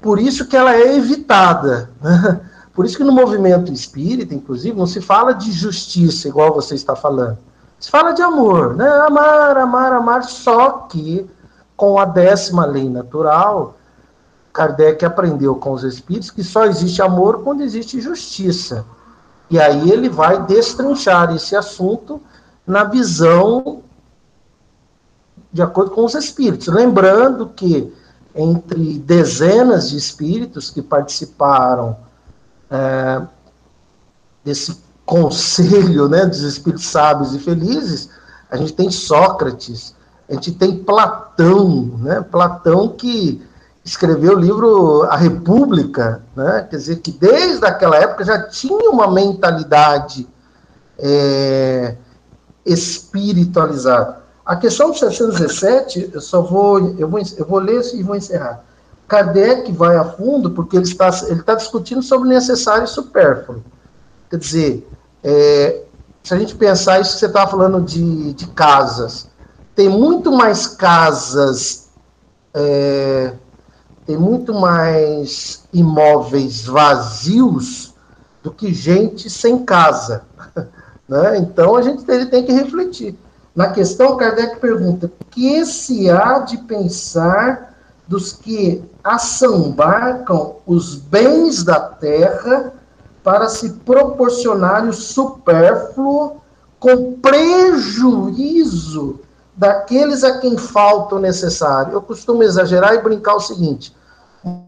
Por isso que ela é evitada. Né? Por isso que no movimento espírita, inclusive, não se fala de justiça, igual você está falando se fala de amor, né? Amar, amar, amar, só que com a décima lei natural, Kardec aprendeu com os espíritos que só existe amor quando existe justiça. E aí ele vai destrinchar esse assunto na visão de acordo com os espíritos. Lembrando que entre dezenas de espíritos que participaram é, desse conselho né, dos espíritos sábios e felizes, a gente tem Sócrates, a gente tem Platão, né, Platão que escreveu o livro A República, né, quer dizer que desde aquela época já tinha uma mentalidade é, espiritualizada. A questão do 717, eu só vou eu, vou, eu vou ler e vou encerrar. Kardec vai a fundo porque ele está, ele está discutindo sobre necessário e supérfluo. Quer dizer, é, se a gente pensar isso que você estava falando de, de casas, tem muito mais casas, é, tem muito mais imóveis vazios do que gente sem casa. (laughs) Né? Então a gente tem, que refletir. Na questão, Kardec pergunta: que se há de pensar dos que assambarcam os bens da terra para se proporcionar o supérfluo com prejuízo daqueles a quem falta o necessário. Eu costumo exagerar e brincar o seguinte: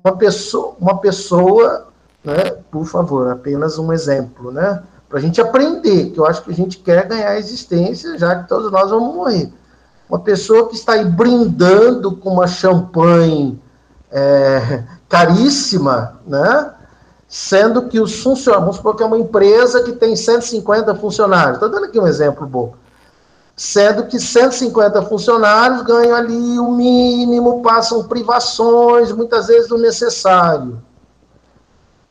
uma pessoa, uma pessoa né, por favor, apenas um exemplo, né? Para a gente aprender, que eu acho que a gente quer ganhar a existência, já que todos nós vamos morrer. Uma pessoa que está aí brindando com uma champanhe é, caríssima, né? sendo que os funcionários, vamos supor que é uma empresa que tem 150 funcionários, estou dando aqui um exemplo bom, sendo que 150 funcionários ganham ali o mínimo, passam privações, muitas vezes do necessário.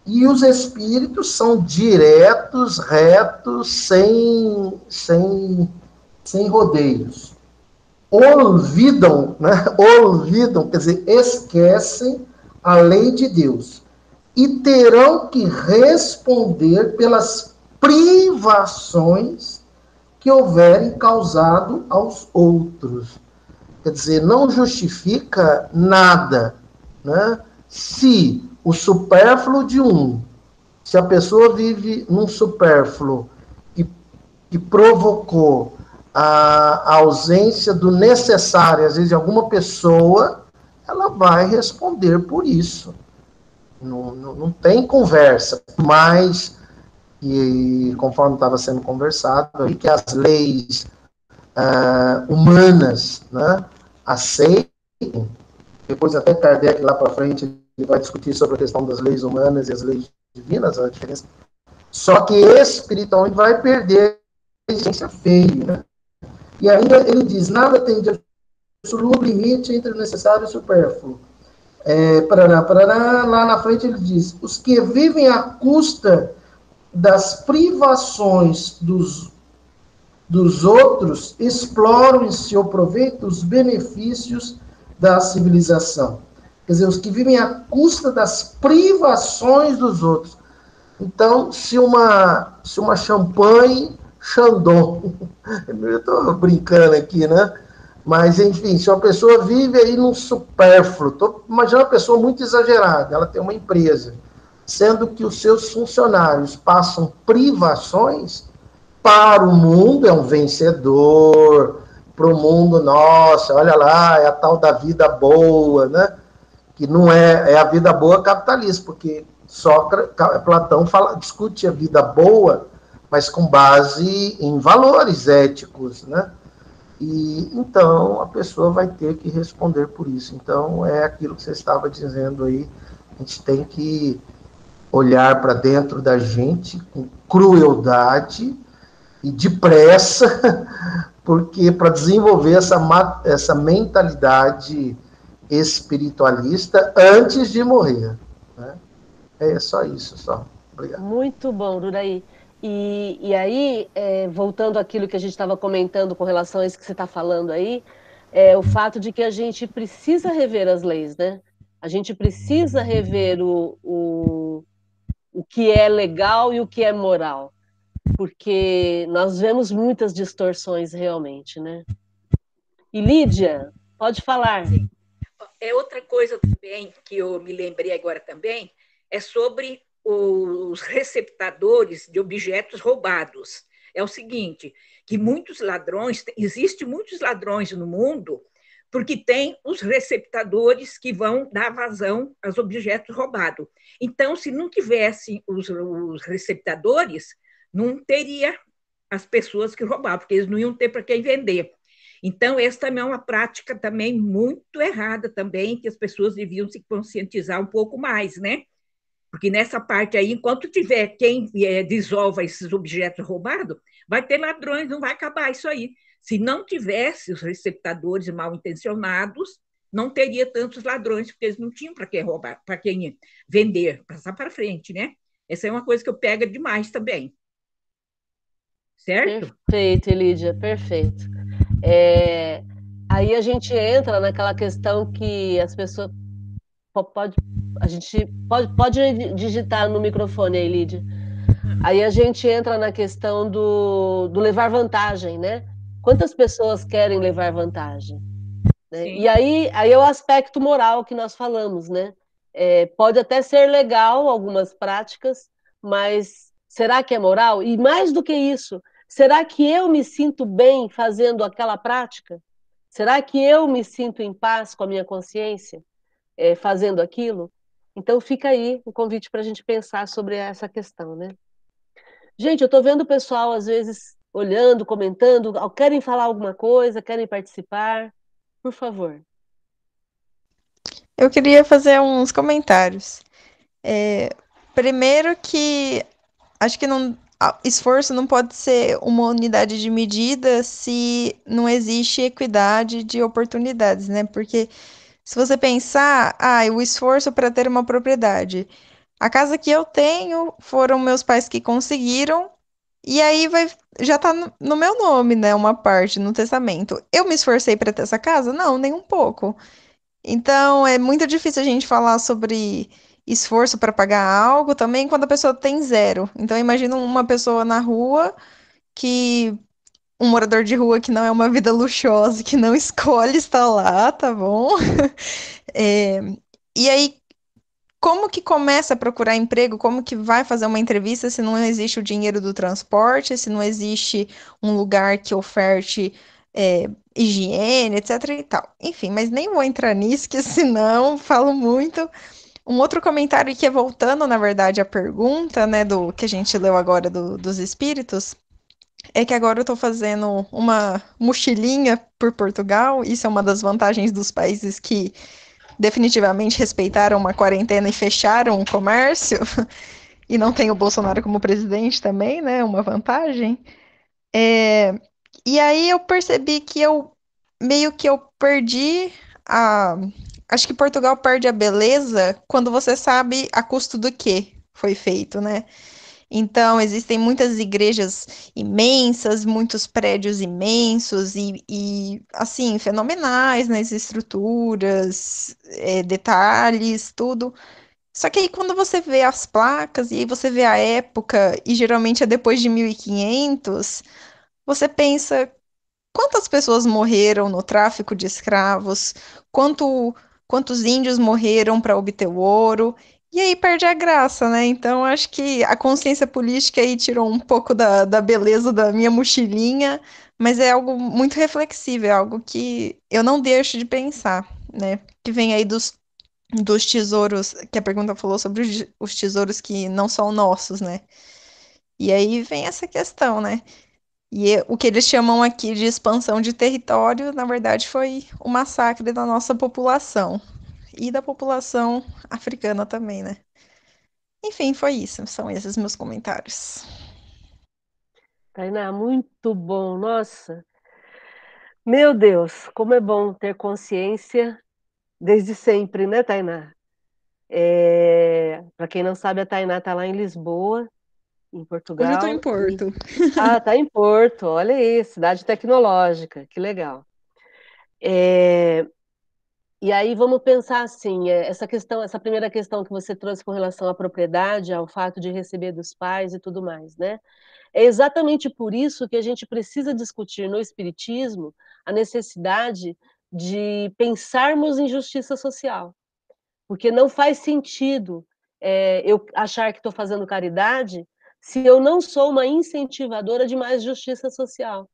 E os espíritos são diretos, retos, sem, sem, sem rodeios. Olvidam, né? (laughs) Olvidam, quer dizer, esquecem a lei de Deus e terão que responder pelas privações que houverem causado aos outros. Quer dizer, não justifica nada, né? Se o supérfluo de um, se a pessoa vive num supérfluo que, que provocou a, a ausência do necessário, às vezes, de alguma pessoa, ela vai responder por isso. Não, não, não tem conversa, mas, e conforme estava sendo conversado, que as leis uh, humanas né, aceitem, depois até Kardec lá para frente ele vai discutir sobre a questão das leis humanas e as leis divinas, a diferença. Só que espiritualmente vai perder existência feio, né? E ainda ele diz, nada tem de absoluto limite entre o necessário e o supérfluo. É, parará, parará, lá na frente ele diz, os que vivem à custa das privações dos, dos outros exploram em seu proveito os benefícios da civilização. Quer dizer, os que vivem à custa das privações dos outros. Então, se uma, se uma champanhe Chandon, (laughs) eu estou brincando aqui, né? Mas, enfim, se uma pessoa vive aí num supérfluo, imagina uma pessoa muito exagerada, ela tem uma empresa, sendo que os seus funcionários passam privações, para o mundo é um vencedor, para o mundo, nossa, olha lá, é a tal da vida boa, né? Que não é, é a vida boa capitalista, porque Sócrates, Platão fala, discute a vida boa, mas com base em valores éticos, né? E então a pessoa vai ter que responder por isso. Então é aquilo que você estava dizendo aí, a gente tem que olhar para dentro da gente com crueldade e depressa, (laughs) porque para desenvolver essa, essa mentalidade espiritualista antes de morrer. Né? É só isso, só. Obrigado. Muito bom, Duraí. E, e aí, é, voltando àquilo que a gente estava comentando com relação a isso que você está falando aí, é o fato de que a gente precisa rever as leis, né? A gente precisa rever o, o, o que é legal e o que é moral, porque nós vemos muitas distorções realmente, né? E Lídia, pode falar. Sim. É outra coisa também que eu me lembrei agora também, é sobre os receptadores de objetos roubados. É o seguinte, que muitos ladrões, existe muitos ladrões no mundo porque tem os receptadores que vão dar vazão aos objetos roubados. Então, se não tivesse os, os receptadores, não teria as pessoas que roubavam, porque eles não iam ter para quem vender. Então, essa também é uma prática também muito errada também, que as pessoas deviam se conscientizar um pouco mais, né? Porque nessa parte aí, enquanto tiver quem é, dissolva esses objetos roubados, vai ter ladrões, não vai acabar isso aí. Se não tivesse os receptadores mal intencionados, não teria tantos ladrões, porque eles não tinham para quem roubar, para quem vender, passar para frente, né? Essa é uma coisa que eu pego demais também. Certo? Perfeito, Elídia, perfeito. É, aí a gente entra naquela questão que as pessoas. Pode, a gente pode, pode digitar no microfone aí, Lídia. Aí a gente entra na questão do, do levar vantagem, né? Quantas pessoas querem levar vantagem? Né? E aí, aí é o aspecto moral que nós falamos, né? É, pode até ser legal algumas práticas, mas será que é moral? E mais do que isso, será que eu me sinto bem fazendo aquela prática? Será que eu me sinto em paz com a minha consciência é, fazendo aquilo? Então fica aí o convite para a gente pensar sobre essa questão, né? Gente, eu estou vendo o pessoal às vezes olhando, comentando? Querem falar alguma coisa? Querem participar? Por favor. Eu queria fazer uns comentários. É, primeiro que acho que não, esforço não pode ser uma unidade de medida se não existe equidade de oportunidades, né? Porque se você pensar, ah, o esforço para ter uma propriedade. A casa que eu tenho foram meus pais que conseguiram e aí vai, já tá no, meu nome, né? Uma parte no testamento. Eu me esforcei para ter essa casa? Não, nem um pouco. Então é muito difícil a gente falar sobre esforço para pagar algo também quando a pessoa tem zero. Então imagina uma pessoa na rua que um morador de rua que não é uma vida (laughs) luxuosa, que não escolhe estar lá, tá bom? (laughs) É, e aí como que começa a procurar emprego? Como que vai fazer uma entrevista se não existe o dinheiro do transporte, se não existe um lugar que oferte é, higiene, etc e tal. Enfim, mas nem vou entrar nisso, que (laughs) senão falo muito. Um outro comentário que é voltando, na verdade, à pergunta, né, do que a gente leu agora do, dos espíritos, é que agora eu estou fazendo uma mochilinha por Portugal. Isso é uma das vantagens dos países que definitivamente respeitaram uma quarentena e fecharam o comércio, (laughs) e não tem o Bolsonaro como presidente também, né? Uma vantagem. É, e aí eu percebi que eu meio que eu perdi a. Acho que Portugal perde a beleza quando você sabe a custo do que foi feito, né? Então, existem muitas igrejas imensas, muitos prédios imensos e, e assim, fenomenais nas estruturas, é, detalhes, tudo. Só que aí quando você vê as placas e aí você vê a época, e geralmente é depois de 1500, você pensa, quantas pessoas morreram no tráfico de escravos? Quanto, quantos índios morreram para obter o ouro? E aí perde a graça, né? Então acho que a consciência política aí tirou um pouco da, da beleza da minha mochilinha, mas é algo muito reflexivo, é algo que eu não deixo de pensar, né? Que vem aí dos, dos tesouros, que a pergunta falou sobre os, os tesouros que não são nossos, né? E aí vem essa questão, né? E é, o que eles chamam aqui de expansão de território, na verdade, foi o massacre da nossa população e da população africana também, né? Enfim, foi isso. São esses meus comentários. Tainá, muito bom. Nossa, meu Deus, como é bom ter consciência desde sempre, né, Tainá? É... Para quem não sabe, a Tainá está lá em Lisboa, em Portugal. Hoje eu estou em Porto. E... Ah, está em Porto, olha aí, cidade tecnológica, que legal. É... E aí vamos pensar assim, é, essa questão, essa primeira questão que você trouxe com relação à propriedade, ao fato de receber dos pais e tudo mais, né? É exatamente por isso que a gente precisa discutir no espiritismo a necessidade de pensarmos em justiça social, porque não faz sentido é, eu achar que estou fazendo caridade se eu não sou uma incentivadora de mais justiça social.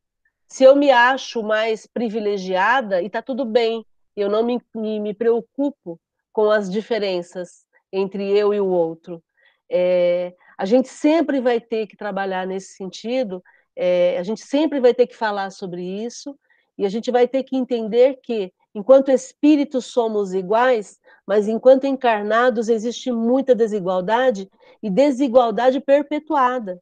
Se eu me acho mais privilegiada, e está tudo bem, eu não me, me, me preocupo com as diferenças entre eu e o outro. É, a gente sempre vai ter que trabalhar nesse sentido, é, a gente sempre vai ter que falar sobre isso, e a gente vai ter que entender que, enquanto espíritos somos iguais, mas enquanto encarnados existe muita desigualdade, e desigualdade perpetuada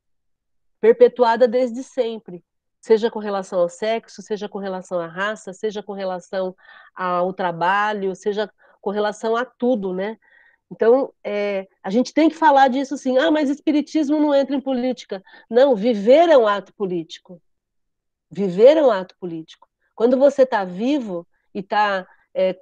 perpetuada desde sempre seja com relação ao sexo, seja com relação à raça, seja com relação ao trabalho, seja com relação a tudo, né? Então, é, a gente tem que falar disso sim. Ah, mas espiritismo não entra em política. Não, viver é um ato político. Viver é um ato político. Quando você está vivo e está é,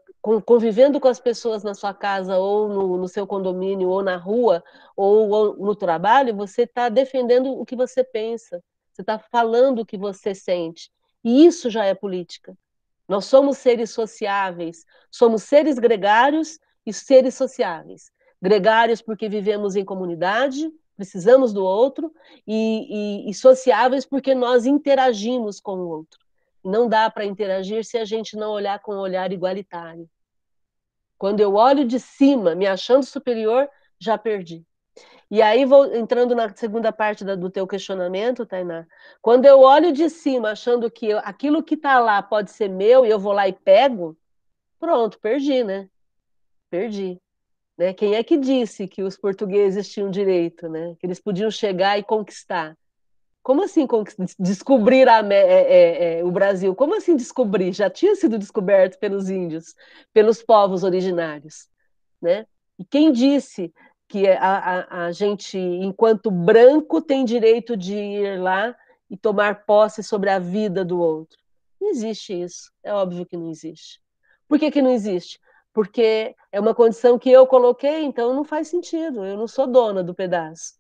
convivendo com as pessoas na sua casa, ou no, no seu condomínio, ou na rua, ou, ou no trabalho, você está defendendo o que você pensa você está falando o que você sente. E isso já é política. Nós somos seres sociáveis, somos seres gregários e seres sociáveis. Gregários porque vivemos em comunidade, precisamos do outro, e, e, e sociáveis porque nós interagimos com o outro. Não dá para interagir se a gente não olhar com um olhar igualitário. Quando eu olho de cima, me achando superior, já perdi. E aí, vou entrando na segunda parte da, do teu questionamento, Tainá, quando eu olho de cima achando que eu, aquilo que está lá pode ser meu e eu vou lá e pego, pronto, perdi, né? Perdi. Né? Quem é que disse que os portugueses tinham direito, né? Que eles podiam chegar e conquistar? Como assim descobrir a, é, é, é, o Brasil? Como assim descobrir? Já tinha sido descoberto pelos índios, pelos povos originários, né? E quem disse que a, a, a gente, enquanto branco, tem direito de ir lá e tomar posse sobre a vida do outro. Não existe isso. É óbvio que não existe. Por que, que não existe? Porque é uma condição que eu coloquei, então não faz sentido. Eu não sou dona do pedaço.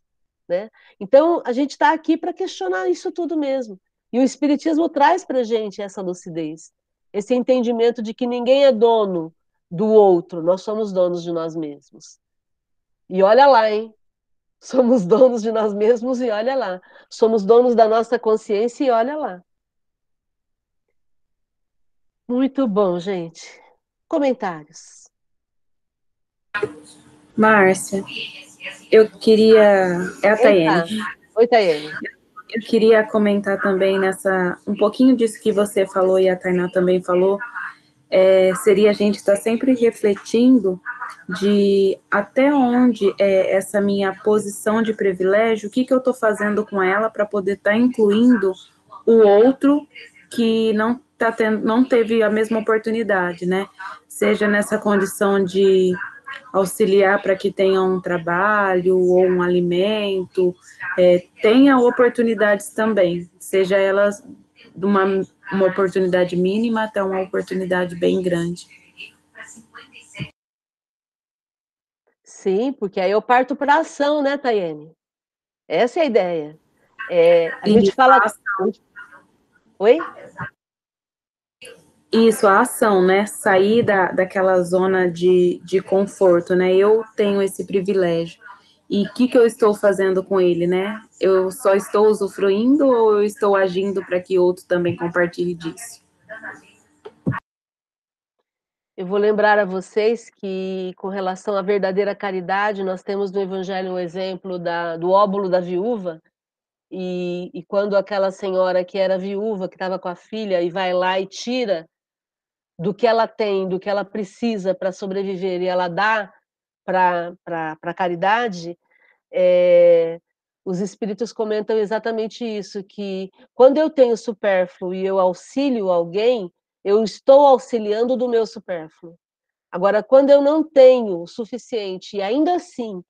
Né? Então, a gente está aqui para questionar isso tudo mesmo. E o Espiritismo traz para gente essa lucidez, esse entendimento de que ninguém é dono do outro, nós somos donos de nós mesmos. E olha lá, hein? Somos donos de nós mesmos e olha lá. Somos donos da nossa consciência e olha lá. Muito bom, gente. Comentários. Márcia, eu queria. É a Tayane. Oi, Tayane. Eu queria comentar também nessa. Um pouquinho disso que você falou e a Tainá também falou. É, seria a gente estar tá sempre refletindo de até onde é essa minha posição de privilégio, o que, que eu estou fazendo com ela para poder estar tá incluindo o outro que não tá tendo, não teve a mesma oportunidade, né? Seja nessa condição de auxiliar para que tenha um trabalho ou um alimento, é, tenha oportunidades também, seja elas de uma, uma oportunidade mínima até uma oportunidade bem grande. Sim, porque aí eu parto para a ação, né, Tayane? Essa é a ideia. É, a gente fala. Oi? Isso, a ação, né? Sair da, daquela zona de, de conforto, né? Eu tenho esse privilégio. E o que, que eu estou fazendo com ele, né? Eu só estou usufruindo ou eu estou agindo para que outro também compartilhe disso? Eu vou lembrar a vocês que, com relação à verdadeira caridade, nós temos no Evangelho um exemplo da, do óbolo da viúva, e, e quando aquela senhora que era viúva, que estava com a filha, e vai lá e tira do que ela tem, do que ela precisa para sobreviver, e ela dá para a caridade, é, os espíritos comentam exatamente isso, que quando eu tenho supérfluo e eu auxilio alguém, eu estou auxiliando do meu supérfluo. Agora, quando eu não tenho o suficiente e ainda assim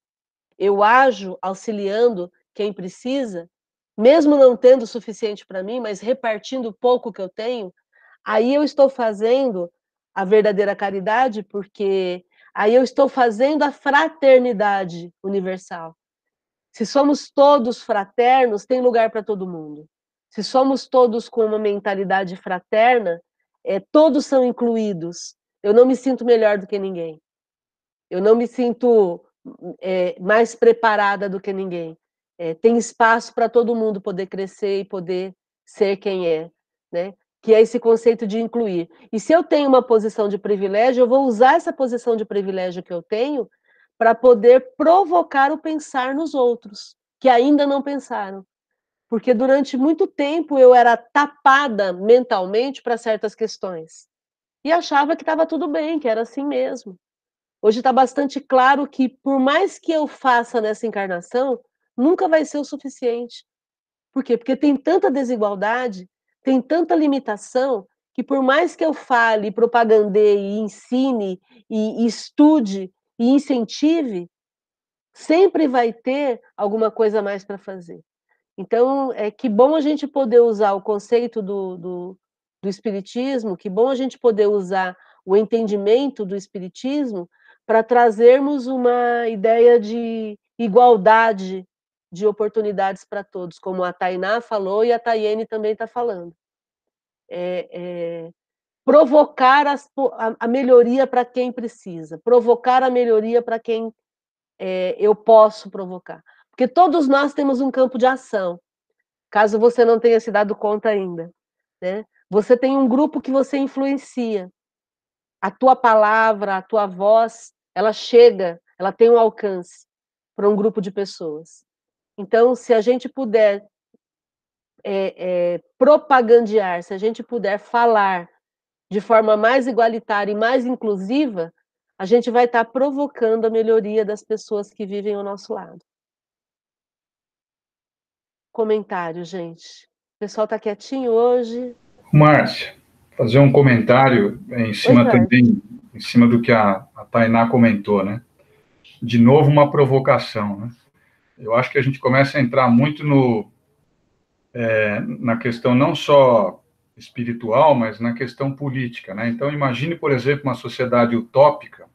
eu ajo auxiliando quem precisa, mesmo não tendo o suficiente para mim, mas repartindo o pouco que eu tenho, aí eu estou fazendo a verdadeira caridade, porque aí eu estou fazendo a fraternidade universal. Se somos todos fraternos, tem lugar para todo mundo. Se somos todos com uma mentalidade fraterna, é, todos são incluídos. Eu não me sinto melhor do que ninguém. Eu não me sinto é, mais preparada do que ninguém. É, tem espaço para todo mundo poder crescer e poder ser quem é, né? que é esse conceito de incluir. E se eu tenho uma posição de privilégio, eu vou usar essa posição de privilégio que eu tenho para poder provocar o pensar nos outros, que ainda não pensaram. Porque durante muito tempo eu era tapada mentalmente para certas questões. E achava que estava tudo bem, que era assim mesmo. Hoje está bastante claro que, por mais que eu faça nessa encarnação, nunca vai ser o suficiente. Por quê? Porque tem tanta desigualdade tem tanta limitação que por mais que eu fale, propagandeie, ensine e, estude e incentive, sempre vai ter alguma coisa mais para fazer. Então, é que bom a gente poder usar o conceito do, do, do Espiritismo, que bom a gente poder usar o entendimento do Espiritismo para trazermos uma ideia de igualdade de oportunidades para todos, como a Tainá falou e a Tayene também está falando. É, é, provocar as, a, a, melhoria para quem precisa, provocar a melhoria para quem é, eu posso provocar. Porque todos nós temos um campo de ação, caso você não tenha se dado conta ainda. Né? Você tem um grupo que você influencia. A tua palavra, a tua voz, ela chega, ela tem um alcance para um grupo de pessoas. Então, se a gente puder é, é, propagandear, se a gente puder falar de forma mais igualitária e mais inclusiva, a gente vai estar provocando a melhoria das pessoas que vivem ao nosso lado. Comentário, gente. O pessoal está quietinho hoje? Márcia, fazer um comentário em cima Oi, também, em cima do que a, a Tainá comentou, né? De novo, uma provocação, né? eu acho que a gente começa a entrar muito no, é, na questão não só espiritual, mas na questão política. Né? Então, imagine, por exemplo, uma sociedade utópica,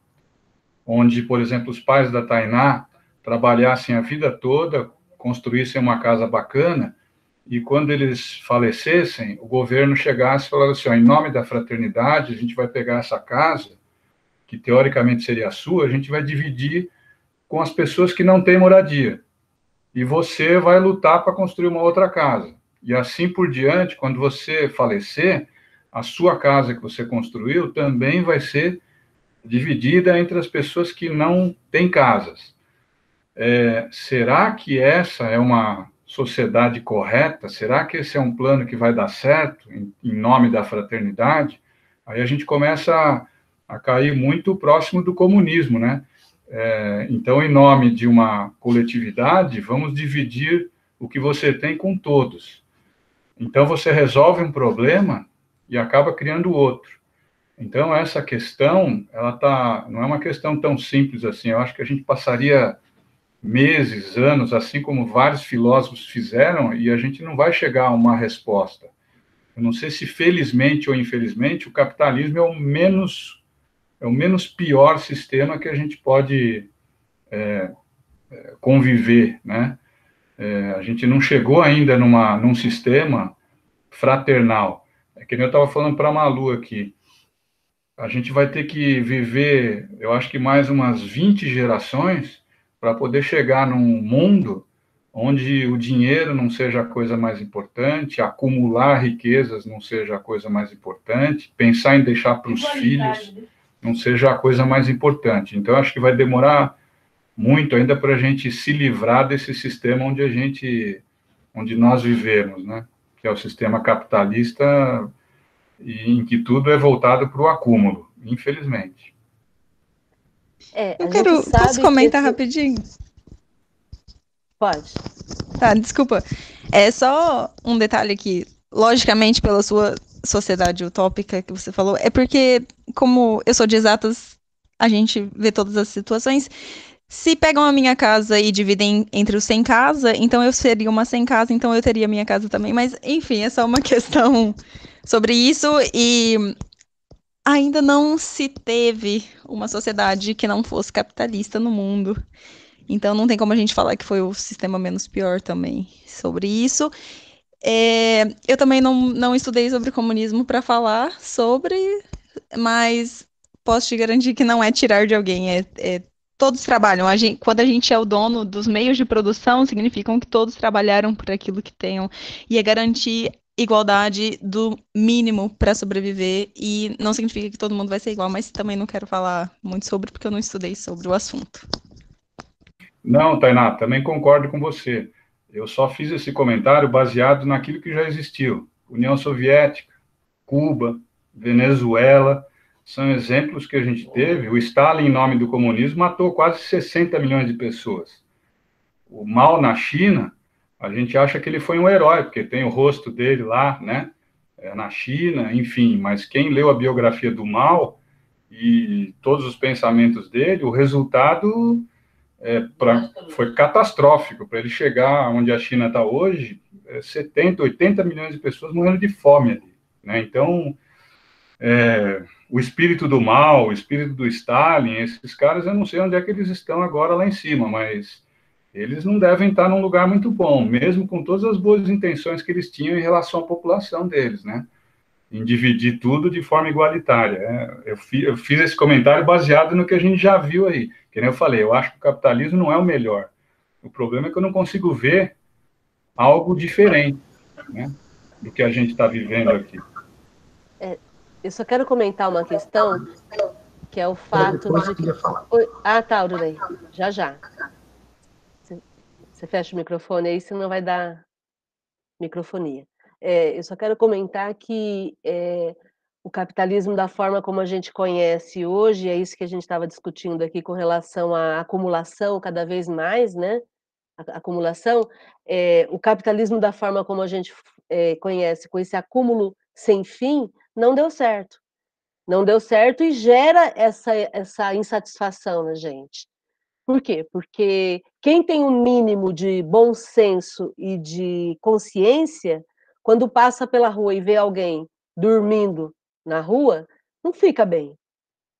onde, por exemplo, os pais da Tainá trabalhassem a vida toda, construíssem uma casa bacana, e quando eles falecessem, o governo chegasse e falasse assim, em nome da fraternidade, a gente vai pegar essa casa, que teoricamente seria a sua, a gente vai dividir com as pessoas que não têm moradia e você vai lutar para construir uma outra casa. E assim por diante, quando você falecer, a sua casa que você construiu também vai ser dividida entre as pessoas que não têm casas. É, será que essa é uma sociedade correta? Será que esse é um plano que vai dar certo em, em nome da fraternidade? Aí a gente começa a, a cair muito próximo do comunismo, né? É, então, em nome de uma coletividade, vamos dividir o que você tem com todos. Então você resolve um problema e acaba criando outro. Então essa questão, ela tá, não é uma questão tão simples assim. Eu acho que a gente passaria meses, anos, assim como vários filósofos fizeram, e a gente não vai chegar a uma resposta. Eu não sei se felizmente ou infelizmente o capitalismo é o menos é o menos pior sistema que a gente pode é, é conviver, né? É, a gente não chegou ainda numa, num sistema fraternal. É que nem eu estava falando para a Malu aqui. A gente vai ter que viver, eu acho que mais umas 20 gerações para poder chegar num mundo onde o dinheiro não seja a coisa mais importante, acumular riquezas não seja a coisa mais importante, pensar em deixar para os filhos não seja a coisa mais importante. Então, acho que vai demorar muito ainda para a gente se livrar desse sistema onde a gente, onde nós vivemos, né? Que é o sistema capitalista em que tudo é voltado para o acúmulo, infelizmente. É, Eu quero posso comentar que... rapidinho. Pode. Tá, desculpa. É só um detalhe aqui. Logicamente, pela sua sociedade utópica que você falou, é porque, como eu sou de exatas, a gente vê todas as situações. Se pegam a minha casa e dividem entre os sem casa, então eu seria uma sem casa, então eu teria minha casa também. Mas, enfim, é só uma (laughs) questão sobre isso. E ainda não se teve uma sociedade que não fosse capitalista no mundo. Então não tem como a gente falar que foi o sistema menos pior também sobre isso. É, eu também não, não estudei sobre comunismo para falar sobre, mas posso te garantir que não é tirar de alguém, é, é todos trabalham. A gente, quando a gente é o dono dos meios de produção, significam que todos trabalharam por aquilo que tenham. E é garantir igualdade do mínimo para sobreviver. E não significa que todo mundo vai ser igual, mas também não quero falar muito sobre, porque eu não estudei sobre o assunto. Não, Tainá, também concordo com você. Eu só fiz esse comentário baseado naquilo que já existiu. União Soviética, Cuba, Venezuela, são exemplos que a gente teve. O Stalin, em nome do comunismo, matou quase 60 milhões de pessoas. O Mao na China, a gente acha que ele foi um herói, porque tem o rosto dele lá, né? É, na China, enfim. Mas quem leu a biografia do Mao e todos os pensamentos dele, o resultado é, pra, foi catastrófico. Para ele chegar onde a China está hoje, é 70, 80 milhões de pessoas morrendo de fome ali. Né? Então, é, o espírito do mal, o espírito do Stalin, esses caras, eu não sei onde é que eles estão agora lá em cima, mas eles não devem estar num lugar muito bom, mesmo com todas as boas intenções que eles tinham em relação à população deles, né? Em dividir tudo de forma igualitária. É, eu, fi, eu, fiz esse comentário baseado no que a gente já viu aí. Que nem eu falei, eu acho que o capitalismo não é o melhor. O problema é que eu não consigo ver algo diferente né, do que a gente está vivendo aqui. É, eu só quero comentar uma questão, que é o fato de que... Ah, tá, Aurorei. Já, já. Você fecha o microfone aí, senão vai dar microfonia. É, eu só quero comentar que é, o capitalismo da forma como a gente conhece hoje, é isso que a gente estava discutindo aqui com relação à acumulação cada vez mais, né? A acumulação, é, o capitalismo da forma como a gente conhece, com esse acúmulo sem fim, não deu certo. Não deu certo e gera essa, essa insatisfação na gente. Por quê? Porque quem tem um mínimo de bom senso e de consciência, quando passa pela rua e vê alguém dormindo na rua, não fica bem.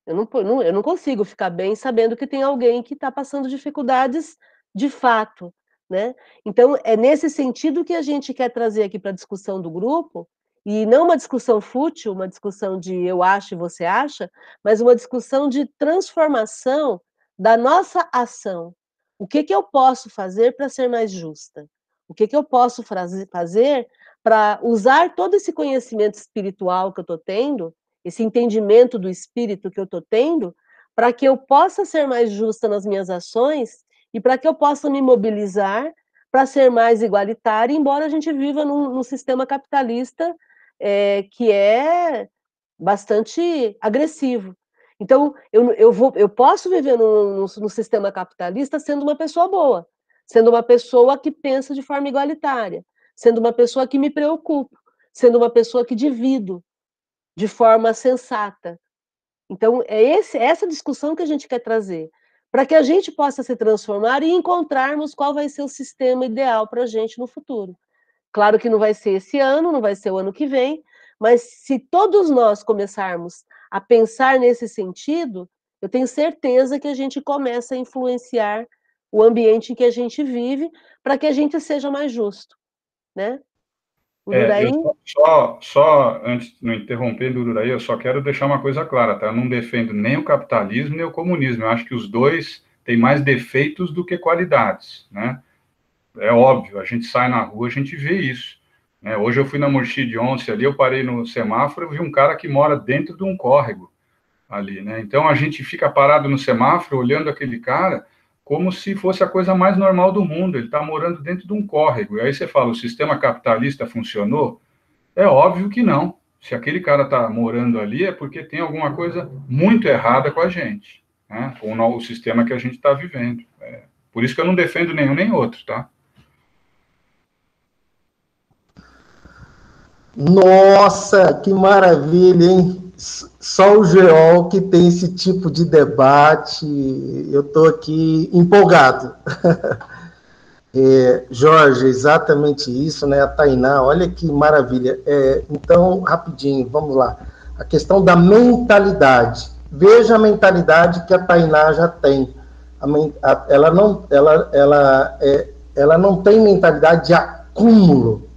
Eu não, eu não consigo ficar bem sabendo que tem alguém que está passando dificuldades de fato. Né? Então, é nesse sentido que a gente quer trazer aqui para a discussão do grupo e não uma discussão fútil, uma discussão de eu acho e você acha, mas uma discussão de transformação da nossa ação. O que, que eu posso fazer para ser mais justa? O que, que eu posso fazer para usar todo esse conhecimento espiritual que eu estou tendo, esse entendimento do espírito que eu estou tendo, para que eu possa ser mais justa nas minhas ações e para que eu possa me mobilizar para ser mais igualitária, embora a gente viva num, num sistema capitalista é, que é bastante agressivo. Então, eu, eu, vou, eu posso viver no, no, sistema capitalista sendo uma pessoa boa, sendo uma pessoa que pensa de forma igualitária, sendo uma pessoa que me preocupo, sendo uma pessoa que divido de forma sensata. Então, é esse, é essa discussão que a gente quer trazer, para que a gente possa se transformar e encontrarmos qual vai ser o sistema ideal para a gente no futuro. Claro que não vai ser esse ano, não vai ser o ano que vem, mas se todos nós começarmos a pensar nesse sentido, eu tenho certeza que a gente começa a influenciar o ambiente em que a gente vive para que a gente seja mais justo, né? É, só, só, antes de não interromper do eu só quero deixar uma coisa clara, tá? Eu não defendo nem o capitalismo nem o comunismo. Eu acho que os dois têm mais defeitos do que qualidades, né? É óbvio, a gente sai na rua, a gente vê isso. Né? Hoje eu fui na Murchid Once ali, eu parei no semáforo, eu vi um cara que mora dentro de um córrego ali, né? Então a gente fica parado no semáforo olhando aquele cara como se fosse a coisa mais normal do mundo. Ele está morando dentro de um córrego. E aí você fala, o sistema capitalista funcionou? É óbvio que não. Se aquele cara está morando ali é porque tem alguma coisa muito errada com a gente, né? com o sistema que a gente está vivendo. É, por isso que eu não defendo nenhum nem outro, tá? Nossa, que maravilha, hein? Só o GEOL que tem esse tipo de debate, eu estou aqui empolgado. (laughs) É, Jorge, exatamente isso, né? A Tainá, olha que maravilha. É, então, rapidinho, vamos lá. A questão da mentalidade. Veja a mentalidade que a Tainá já tem. A, a, ela, não, ela, ela, é, ela não tem mentalidade de acúmulo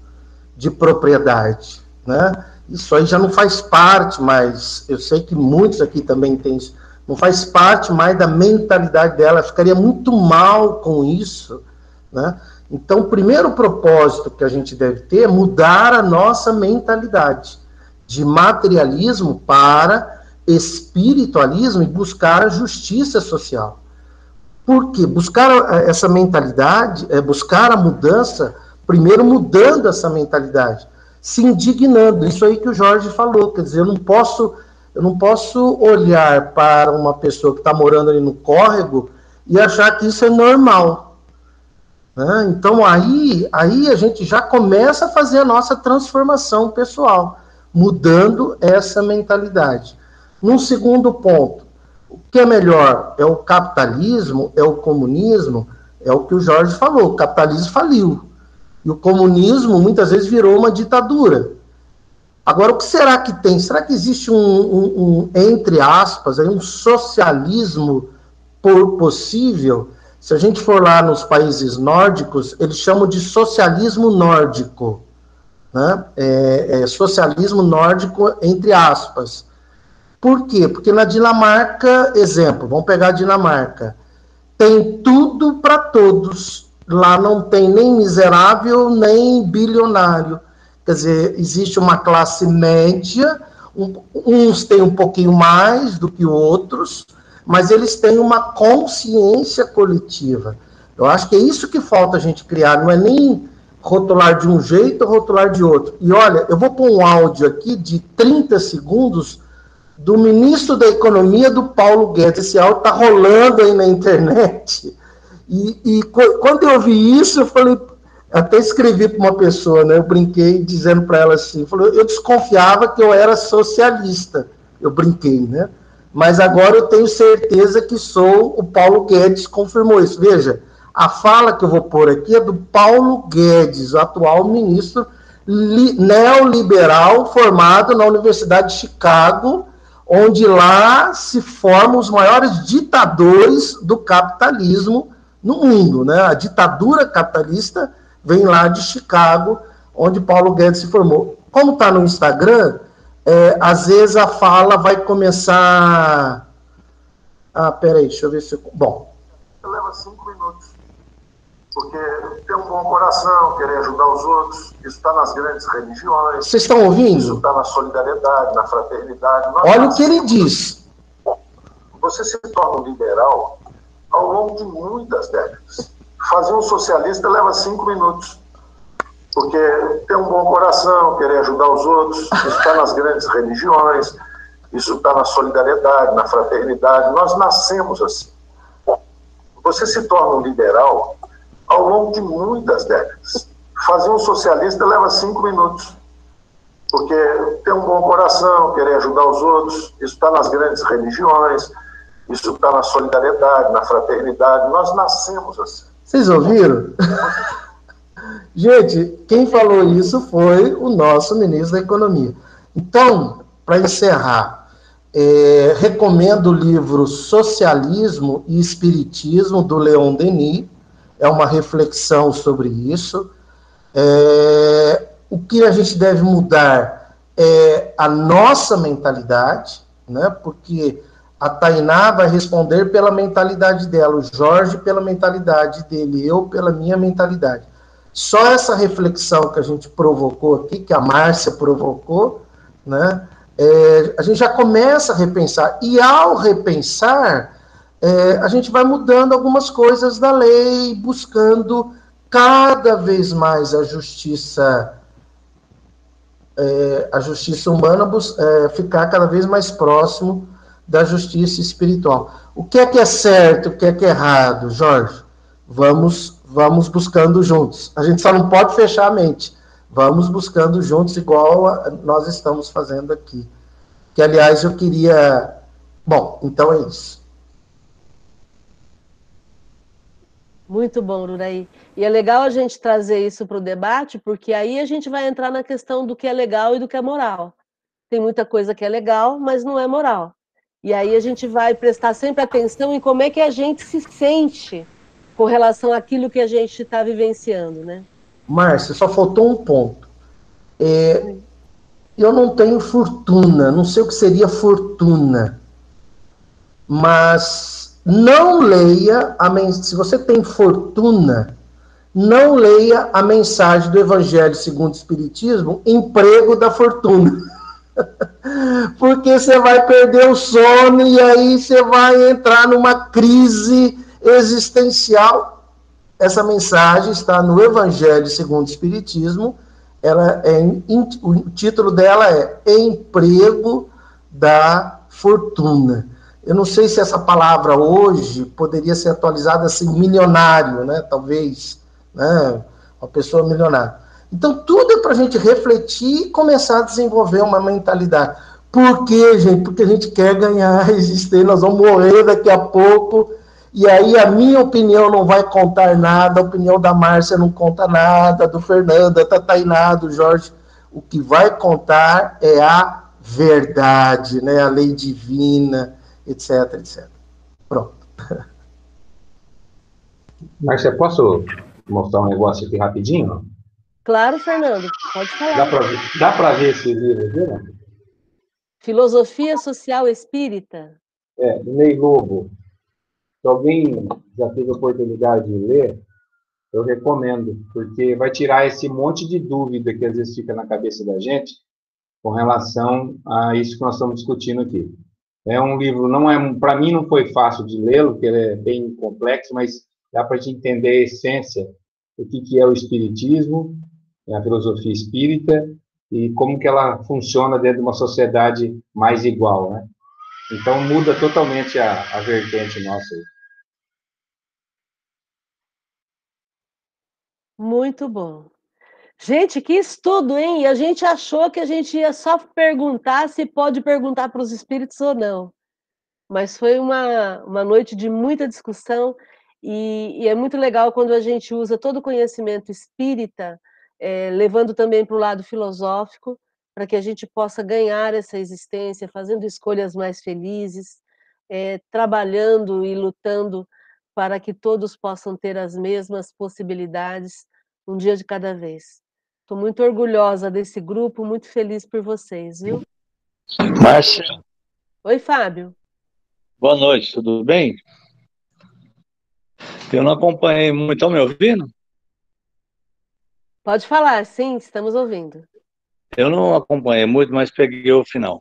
de propriedade, né? Isso aí já não faz parte mais, eu sei que muitos aqui também têm isso, não faz parte mais da mentalidade dela, ficaria muito mal com isso, né? Então, o primeiro propósito que a gente deve ter é mudar a nossa mentalidade de materialismo para espiritualismo e buscar a justiça social. Por quê? Buscar essa mentalidade, é buscar a mudança, primeiro mudando essa mentalidade se indignando. Isso aí que o Jorge falou, quer dizer, eu não posso, eu não posso olhar para uma pessoa que está morando ali no córrego e achar que isso é normal. Né? Então aí, aí a gente já começa a fazer a nossa transformação pessoal, mudando essa mentalidade. Num segundo ponto, o que é melhor? É o capitalismo? É o comunismo? É o que o Jorge falou, o capitalismo faliu. E o comunismo muitas vezes virou uma ditadura. Agora, o que será que tem? Será que existe um, um, um entre aspas, um socialismo possível? Se a gente for lá nos países nórdicos, eles chamam de socialismo nórdico. Né? É, é socialismo nórdico, entre aspas. Por quê? Porque na Dinamarca, exemplo, vamos pegar a Dinamarca, tem tudo para todos Lá não tem nem miserável, nem bilionário. Quer dizer, existe uma classe média, um, uns têm um pouquinho mais do que outros, mas eles têm uma consciência coletiva. Eu acho que é isso que falta a gente criar, não é nem rotular de um jeito ou rotular de outro. E olha, eu vou pôr um áudio aqui de 30 segundos do ministro da Economia do Paulo Guedes. Esse áudio está rolando aí na internet. E, e quando eu vi isso, eu falei, até escrevi para uma pessoa, né? Eu brinquei dizendo para ela assim, falou, eu desconfiava que eu era socialista. Eu brinquei, né? Mas agora eu tenho certeza que sou o Paulo Guedes confirmou isso. Veja, a fala que eu vou pôr aqui é do Paulo Guedes, o atual ministro neoliberal formado na Universidade de Chicago, onde lá se formam os maiores ditadores do capitalismo no mundo. Né? A ditadura capitalista vem lá de Chicago, onde Paulo Guedes se formou. Como está no Instagram, é, às vezes a fala vai começar. Ah, peraí, deixa eu ver se. Bom. Leva cinco minutos. Porque ter um bom coração, querer ajudar os outros, isso está nas grandes religiões. Vocês estão ouvindo? Isso está na solidariedade, na fraternidade. Olha o que ele diz. Você se torna um liberal ao longo de muitas décadas. Fazer um socialista leva cinco minutos, porque ter um bom coração, querer ajudar os outros, isso está nas grandes religiões, isso está na solidariedade, na fraternidade. Nós nascemos assim. Você se torna um liberal ao longo de muitas décadas. Fazer um socialista leva cinco minutos. Porque ter um bom coração, querer ajudar os outros, isso está nas grandes religiões, isso está na solidariedade, na fraternidade. Nós nascemos assim. Vocês ouviram? (laughs) Gente, quem falou isso foi o nosso ministro da Economia. Então, para encerrar, é, recomendo o livro Socialismo e Espiritismo, do Leon Denis. É uma reflexão sobre isso. É, o que a gente deve mudar é a nossa mentalidade, né? porque a Tainá vai responder pela mentalidade dela, o Jorge pela mentalidade dele, eu pela minha mentalidade. Só essa reflexão que a gente provocou aqui, que a Márcia provocou, né? É, a gente já começa a repensar. E ao repensar, é, a gente vai mudando algumas coisas da lei, buscando cada vez mais a justiça é, a justiça humana é, ficar cada vez mais próximo da justiça espiritual. O que é que é certo, o que é que é errado, Jorge? Vamos, vamos buscando juntos. A gente só não pode fechar a mente. Vamos buscando juntos, igual a, nós estamos fazendo aqui. Que, aliás, eu queria. Bom, então é isso. Muito bom, Ruraí. E é legal a gente trazer isso para o debate, porque aí a gente vai entrar na questão do que é legal e do que é moral. Tem muita coisa que é legal, mas não é moral. E aí a gente vai prestar sempre atenção em como é que a gente se sente com relação àquilo que a gente está vivenciando, né? Márcia, só faltou um ponto. É, eu não tenho fortuna, não sei o que seria fortuna, mas não leia a se você tem fortuna, não leia a mensagem do Evangelho segundo o Espiritismo, emprego da fortuna. (laughs) Porque você vai perder o sono e aí você vai entrar numa crise existencial. Essa mensagem está no Evangelho segundo o Espiritismo. Ela é, o título dela é Emprego da Fortuna. Eu não sei se essa palavra hoje poderia ser atualizada assim, milionário, né? Talvez, né? Uma pessoa milionária. Então, tudo é para a gente refletir e começar a desenvolver uma mentalidade. Por quê, gente? Porque a gente quer ganhar (laughs) a existência, nós vamos morrer daqui a pouco, e aí a minha opinião não vai contar nada, a opinião da Márcia não conta nada, do Fernando, da Tainá, do Jorge. O que vai contar é a verdade, né? a lei divina, etc, etc. Pronto. Márcia, posso mostrar um negócio aqui rapidinho? Claro, Fernando, pode falar. Dá para ver, ver esse livro aqui, né? Filosofia Social Espírita. É, Ney Lobo. Se alguém já teve a oportunidade de ler, eu recomendo, porque vai tirar esse monte de dúvida que às vezes fica na cabeça da gente com relação a isso que nós estamos discutindo aqui. É um livro, não é, para mim não foi fácil de lê-lo, porque ele é bem complexo, mas dá para gente entender a essência do que, que é o espiritismo a filosofia espírita e como que ela funciona dentro de uma sociedade mais igual, né? Então muda totalmente a, a vertente nossa. Muito bom. Gente, que estudo, hein? E a gente achou que a gente ia só perguntar se pode perguntar para os espíritos ou não. Mas foi uma, uma noite de muita discussão e, e é muito legal quando a gente usa todo o conhecimento espírita é, levando também para o lado filosófico, para que a gente possa ganhar essa existência, fazendo escolhas mais felizes, é, trabalhando e lutando para que todos possam ter as mesmas possibilidades, um dia de cada vez. Estou muito orgulhosa desse grupo, muito feliz por vocês, viu? Márcia. Oi, Fábio. Boa noite, tudo bem? Eu não acompanhei muito, estão me ouvindo? Pode falar, sim, estamos ouvindo. Eu não acompanhei muito, mas peguei o final.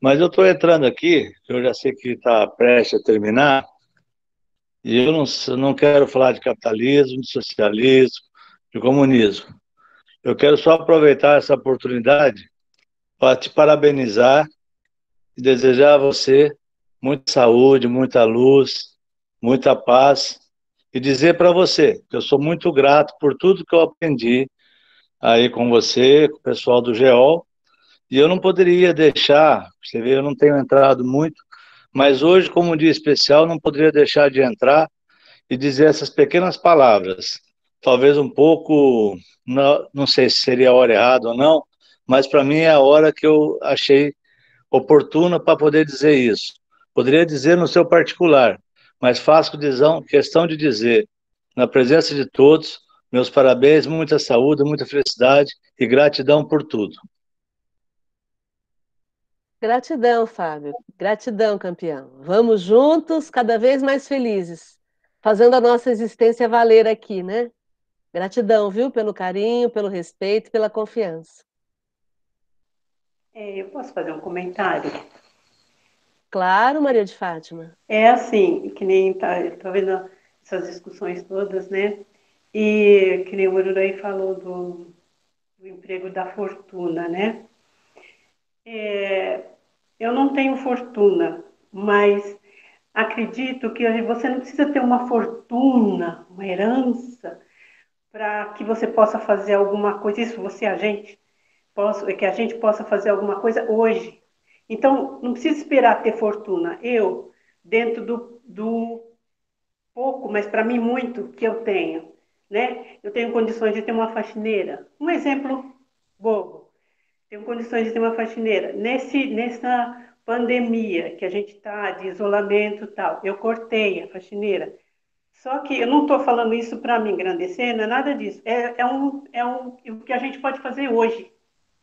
Mas eu estou entrando aqui, eu já sei que está prestes a terminar, e eu não, não quero falar de capitalismo, de socialismo, de comunismo. Eu quero só aproveitar essa oportunidade para te parabenizar e desejar a você muita saúde, muita luz, muita paz e dizer para você que eu sou muito grato por tudo que eu aprendi aí com você, com o pessoal do GEOL, e eu não poderia deixar, você vê, eu não tenho entrado muito, mas hoje, como um dia especial, não poderia deixar de entrar e dizer essas pequenas palavras. Talvez um pouco, não, não sei se seria a hora errada ou não, mas para mim é a hora que eu achei oportuna para poder dizer isso. Poderia dizer no seu particular, mas faço questão de dizer, na presença de todos, meus parabéns, muita saúde, muita felicidade e gratidão por tudo. Gratidão, Fábio. Gratidão, campeão. Vamos juntos, cada vez mais felizes, fazendo a nossa existência valer aqui, né? Gratidão, viu, pelo carinho, pelo respeito, pela confiança. É, eu posso fazer um comentário? Claro, Maria de Fátima. É assim, que nem tá, tô vendo essas discussões todas, né? E que nem o Ururei falou do, do emprego da fortuna, né? É, eu não tenho fortuna, mas acredito que você não precisa ter uma fortuna, uma herança, para que você possa fazer alguma coisa. Isso você, a gente, possa, que a gente possa fazer alguma coisa hoje. Então, não precisa esperar ter fortuna. Eu, dentro do, do pouco, mas para mim muito que eu tenho, né? Eu tenho condições de ter uma faxineira. Um exemplo bobo tenho condições de ter uma faxineira. Nesse, nessa pandemia que a gente está de isolamento tal, eu cortei a faxineira. Só que eu não estou falando isso para me engrandecer, não é nada disso. É, é, um, é um, o que a gente pode fazer hoje,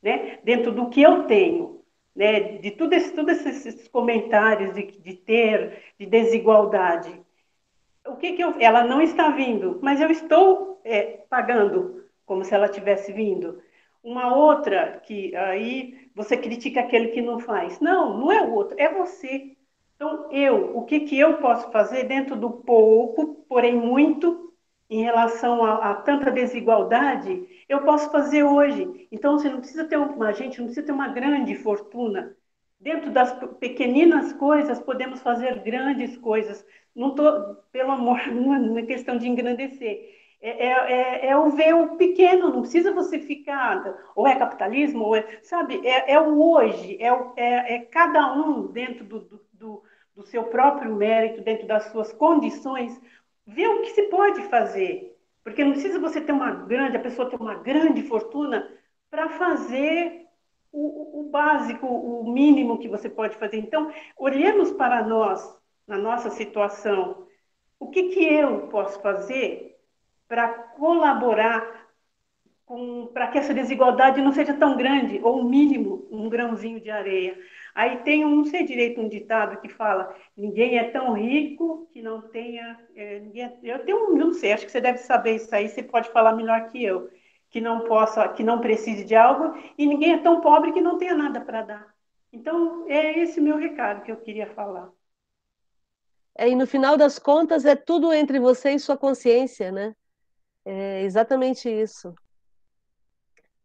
né? dentro do que eu tenho. Né? De tudo esse, todos esses comentários de, de ter, de desigualdade. O que, que eu. Ela não está vindo, mas eu estou é, pagando como se ela tivesse vindo. Uma outra que aí você critica aquele que não faz. Não, não é o outro, é você. Então, eu, o que, que eu posso fazer dentro do pouco, porém muito, em relação a, a, tanta desigualdade, eu posso fazer hoje. Então, você não precisa ter uma gente, não precisa ter uma grande fortuna. Dentro das pequeninas coisas, podemos fazer grandes coisas. Não estou, pelo amor, (laughs) não é questão de engrandecer é, é, é, é, o ver o pequeno, não precisa você ficar, ou é capitalismo, ou é, sabe, é, é o hoje, é, é, é, cada um dentro do, do, do, seu próprio mérito, dentro das suas condições, ver o que se pode fazer. Porque não precisa você ter uma grande, a pessoa ter uma grande fortuna para fazer o, o, básico, o mínimo que você pode fazer. Então, olhemos para nós, na nossa situação, o que, que eu posso fazer para colaborar para que essa desigualdade não seja tão grande, ou o mínimo, um grãozinho de areia. Aí tem, um, não sei direito, um ditado que fala: ninguém é tão rico que não tenha. É, ninguém, eu tenho não sei, acho que você deve saber isso aí, você pode falar melhor que eu, que não possa, que não precise de algo, e ninguém é tão pobre que não tenha nada para dar. Então, é esse meu recado que eu queria falar. É, e no final das contas, é tudo entre você e sua consciência, né? É exatamente isso.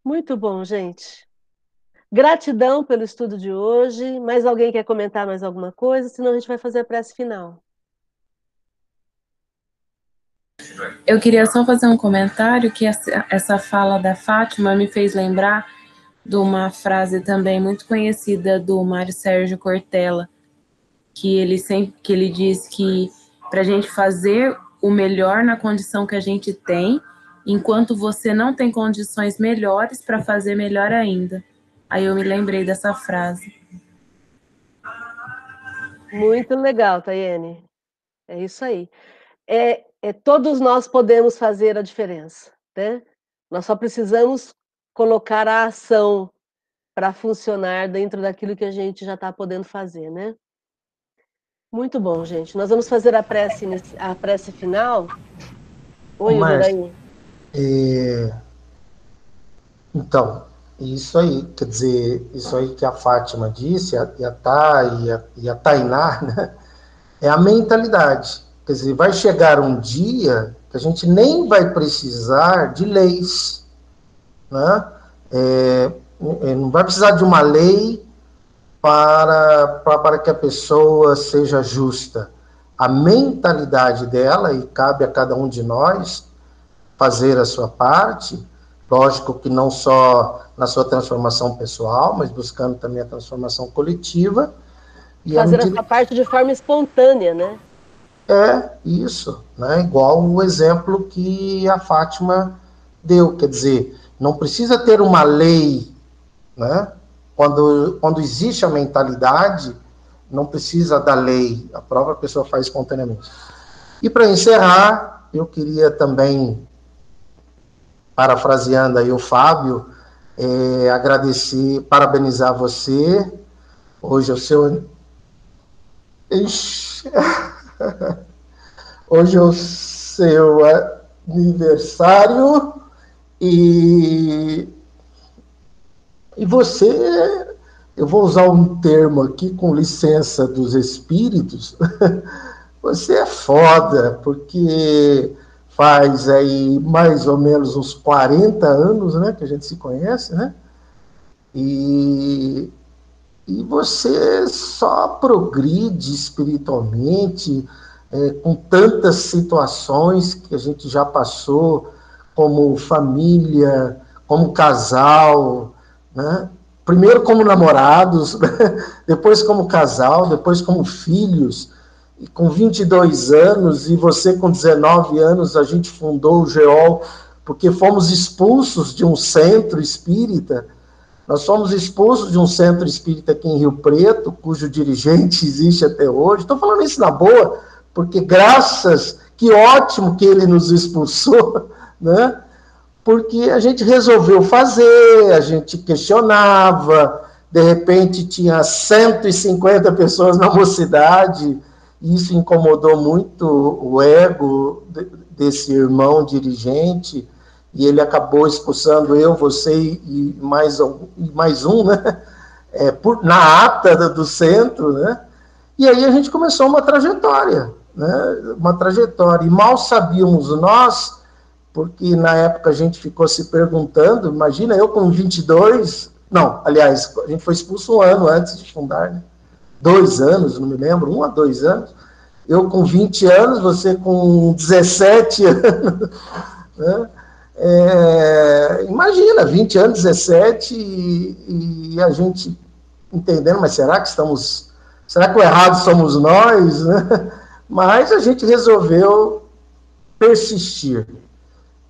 Muito bom, gente. Gratidão pelo estudo de hoje. Mais alguém quer comentar mais alguma coisa? Senão a gente vai fazer a prece final. Eu queria só fazer um comentário que essa fala da Fátima me fez lembrar de uma frase também muito conhecida do Mário Sérgio Cortella, que ele sempre que ele diz que para a gente fazer o melhor na condição que a gente tem, enquanto você não tem condições melhores para fazer melhor ainda. Aí eu me lembrei dessa frase. Muito legal, Tayene. É isso aí. É, é, todos nós podemos fazer a diferença, né? Nós só precisamos colocar a ação para funcionar dentro daquilo que a gente já está podendo fazer, né? Muito bom, gente. Nós vamos fazer a prece, a prece final. Oi, Márcio, é... Então, isso aí, quer dizer, isso aí que a Fátima disse, a, e a Thay, e a, e a Tainá, (laughs) né? é a mentalidade. Quer dizer, vai chegar um dia que a gente nem vai precisar de leis. Né? É, é não vai precisar de uma lei para, para, para que a pessoa seja justa. A mentalidade dela, e cabe a cada um de nós fazer a sua parte, Lógico que não só na sua transformação pessoal, mas buscando também a transformação coletiva. E Fazer medida... essa parte de forma espontânea, né? É, isso, né? Igual o exemplo que a Fátima deu, quer dizer, não precisa ter uma lei, né? Quando, quando existe a mentalidade, não precisa da lei, a própria pessoa faz espontaneamente. E para encerrar, eu queria também parafraseando aí o Fábio, é, agradecer, parabenizar você. Hoje é o seu. Hoje é o seu aniversário e, e você, eu vou usar um termo aqui com licença dos espíritos, (laughs) você é foda, porque faz aí mais ou menos uns 40 anos, né, que a gente se conhece, né? E, e você só progride espiritualmente é, com tantas situações que a gente já passou, como família, como casal, né? Primeiro como namorados, (laughs) depois como casal, depois como filhos, e com 22 anos, e você com 19 anos, a gente fundou o GEOL, porque fomos expulsos de um centro espírita. Nós fomos expulsos de um centro espírita aqui em Rio Preto, cujo dirigente (laughs) existe até hoje. Estou falando isso na boa, porque graças, que ótimo que ele nos expulsou, (laughs) né? Porque a gente resolveu fazer, a gente questionava, de repente tinha 150 pessoas na mocidade, isso incomodou muito o ego desse irmão dirigente, e ele acabou expulsando eu, você e mais um, mais um né? É, por, na ata do centro, né? E aí a gente começou uma trajetória, né? Uma trajetória. E mal sabíamos nós, porque na época a gente ficou se perguntando, imagina eu com 22, não, aliás, a gente foi expulso um ano antes de fundar, né? dois anos, não me lembro, um a dois anos. Eu com 20 anos, você com 17 (laughs) anos. Né? É, imagina, 20 anos, 17, e, e, a gente entendendo, mas será que estamos. Será que o errado somos nós? Né? Mas a gente resolveu persistir.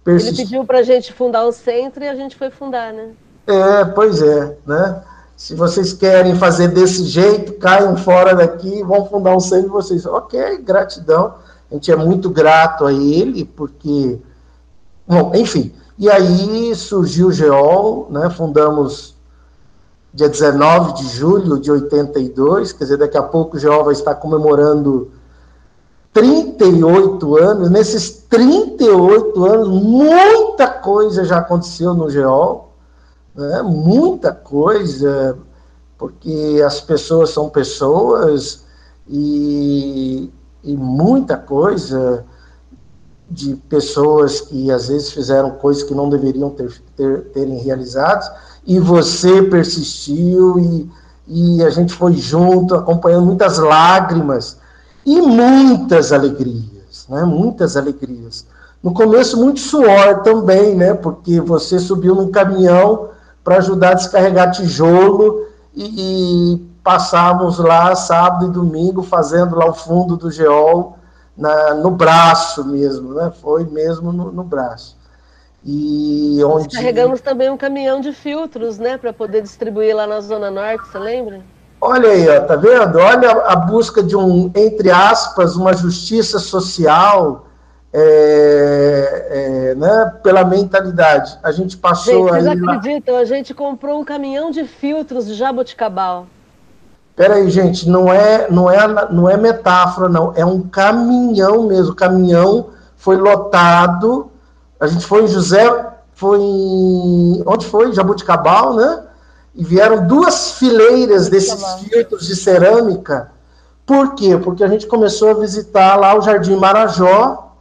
Persistir. Ele pediu para a gente fundar o centro e a gente foi fundar, né? É, pois é, né? Se vocês querem fazer desse jeito, caiam fora daqui, vão fundar um centro vocês. Ok, gratidão. A gente é muito grato a ele, porque. Bom, enfim. E aí surgiu o GEOL, né? Fundamos dia 19 de julho de 82, quer dizer, daqui a pouco o GEOL vai estar comemorando 38 anos. Nesses 38 anos, muita coisa já aconteceu no GEOL né? muita coisa, porque as pessoas são pessoas e, e muita coisa de pessoas que às vezes fizeram coisas que não deveriam ter, ter terem realizado, e você persistiu e, e a gente foi junto, acompanhando muitas lágrimas e muitas alegrias, né? Muitas alegrias. No começo, muito suor também, né? Porque você subiu num caminhão para ajudar a descarregar tijolo e, e passávamos lá sábado e domingo fazendo lá o fundo do geol na, no braço mesmo, né? Foi mesmo no, no braço. E onde carregamos também um caminhão de filtros, né, para poder distribuir lá na zona norte, você lembra? Olha aí, ó, tá vendo? Olha a busca de um, entre aspas, uma justiça social é, é, né, pela mentalidade. A gente passou gente, aí. Vocês acreditam? Lá... A gente comprou um caminhão de filtros de jabuticabal. Peraí, gente, não é, não é, não é metáfora, não. É um caminhão mesmo. O caminhão foi lotado. A gente foi em José, foi em. Onde foi? Jabuticabal, né? E vieram duas fileiras desses filtros de cerâmica. Por quê? Porque a gente começou a visitar lá o Jardim Marajó,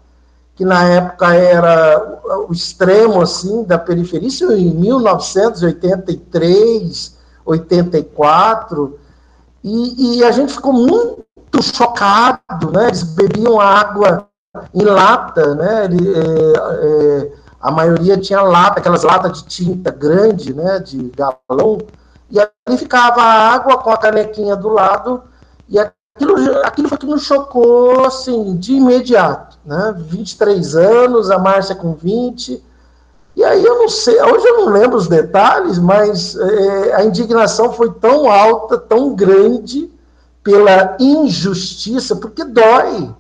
que na época era o extremo assim da periferia, isso em 1983, 84, e, e a gente ficou muito chocado, né? Eles bebiam água em lata, né? Ele, é, é, a maioria tinha lata, aquelas latas de tinta grande, né, de galão, e ali ficava a água com a canequinha do lado, e aquilo, aquilo foi que nos chocou, assim, de imediato, né, 23 anos, a Márcia com 20, e aí eu não sei, hoje eu não lembro os detalhes, mas é, a indignação foi tão alta, tão grande, pela injustiça, porque dói,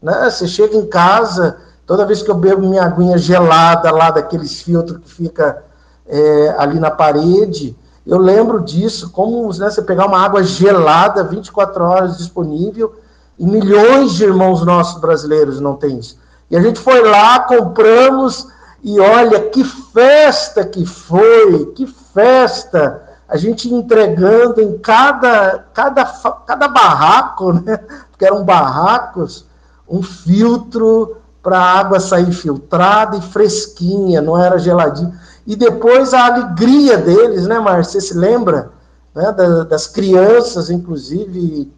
né, você chega em casa Toda vez que eu bebo minha aguinha gelada lá daqueles filtros que fica é, ali na parede, eu lembro disso, como né, você pegar uma água gelada, 24 horas disponível, e milhões de irmãos nossos brasileiros não têm isso. E a gente foi lá, compramos, e olha que festa que foi, que festa! A gente entregando em cada, cada, cada barraco, né? (laughs) Porque eram barracos, um filtro para a água sair filtrada e fresquinha, não era geladinha. E depois a alegria deles, né, Márcia? Você se lembra? Né, das crianças, inclusive,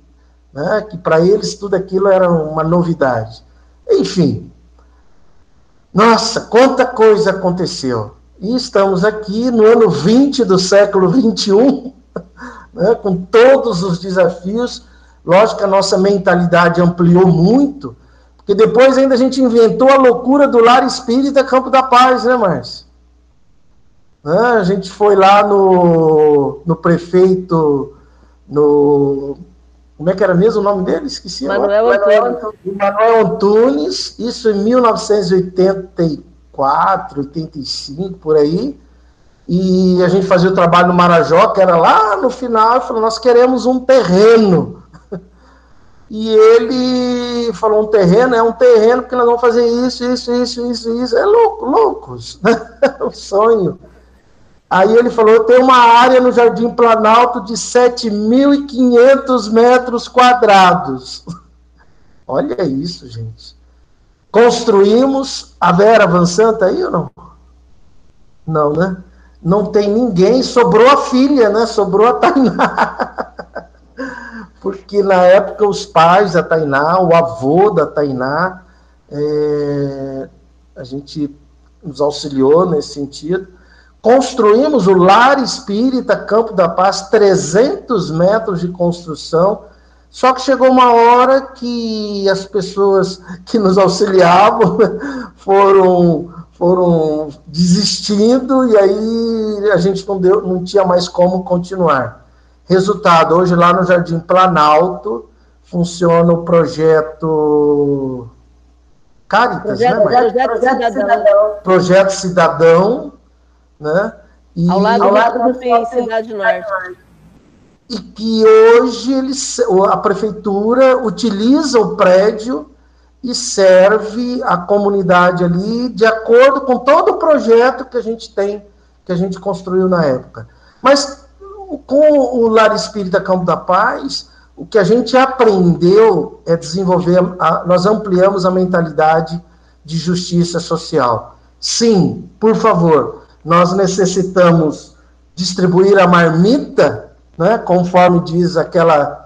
né, que para eles tudo aquilo era uma novidade. Enfim, nossa, quanta coisa aconteceu. E estamos aqui no ano 20 do século 21, (laughs) né, com todos os desafios. Lógico que a nossa mentalidade ampliou muito, porque depois ainda a gente inventou a loucura do lar espírita Campo da Paz, né, Márcio? Né? A gente foi lá no, no prefeito, no. Como é que era mesmo o nome dele? Esqueci. Manuel Antunes. Manuel Antunes, isso em 1984, 85, por aí. E a gente fazia o trabalho no Marajó, que era lá no final, e falou: nós queremos um terreno e ele falou: um terreno é um terreno, porque nós vamos fazer isso, isso, isso, isso, isso. É louco, loucos, (laughs) né? o sonho. Aí ele falou: tem uma área no Jardim Planalto de 7.500 metros quadrados. (laughs) Olha isso, gente. Construímos. A Vera Van Santa aí ou não? Não, né? Não tem ninguém, sobrou a filha, né? Sobrou a Tainá. (laughs) porque na época os pais da Tainá, o avô da Tainá, é, a gente nos auxiliou nesse sentido. Construímos o Lar Espírita Campo da Paz, 300 metros de construção, só que chegou uma hora que as pessoas que nos auxiliavam (laughs) foram, foram desistindo e aí a gente não, deu, não tinha mais como continuar. Resultado, hoje lá no Jardim Planalto funciona o projeto Caritas, projeto, né, Projeto, projeto Cidadão. Projeto Cidadão, né? E, ao lado, ao lado do tem Cidade Norte. E que hoje eles, a prefeitura utiliza o prédio e serve a comunidade ali de acordo com todo o projeto que a gente tem, que a gente construiu na época. Mas com o Lar Espírita Campo da Paz, o que a gente aprendeu é desenvolver, a, nós ampliamos a mentalidade de justiça social. Sim, por favor, nós necessitamos distribuir a marmita, né, conforme diz aquela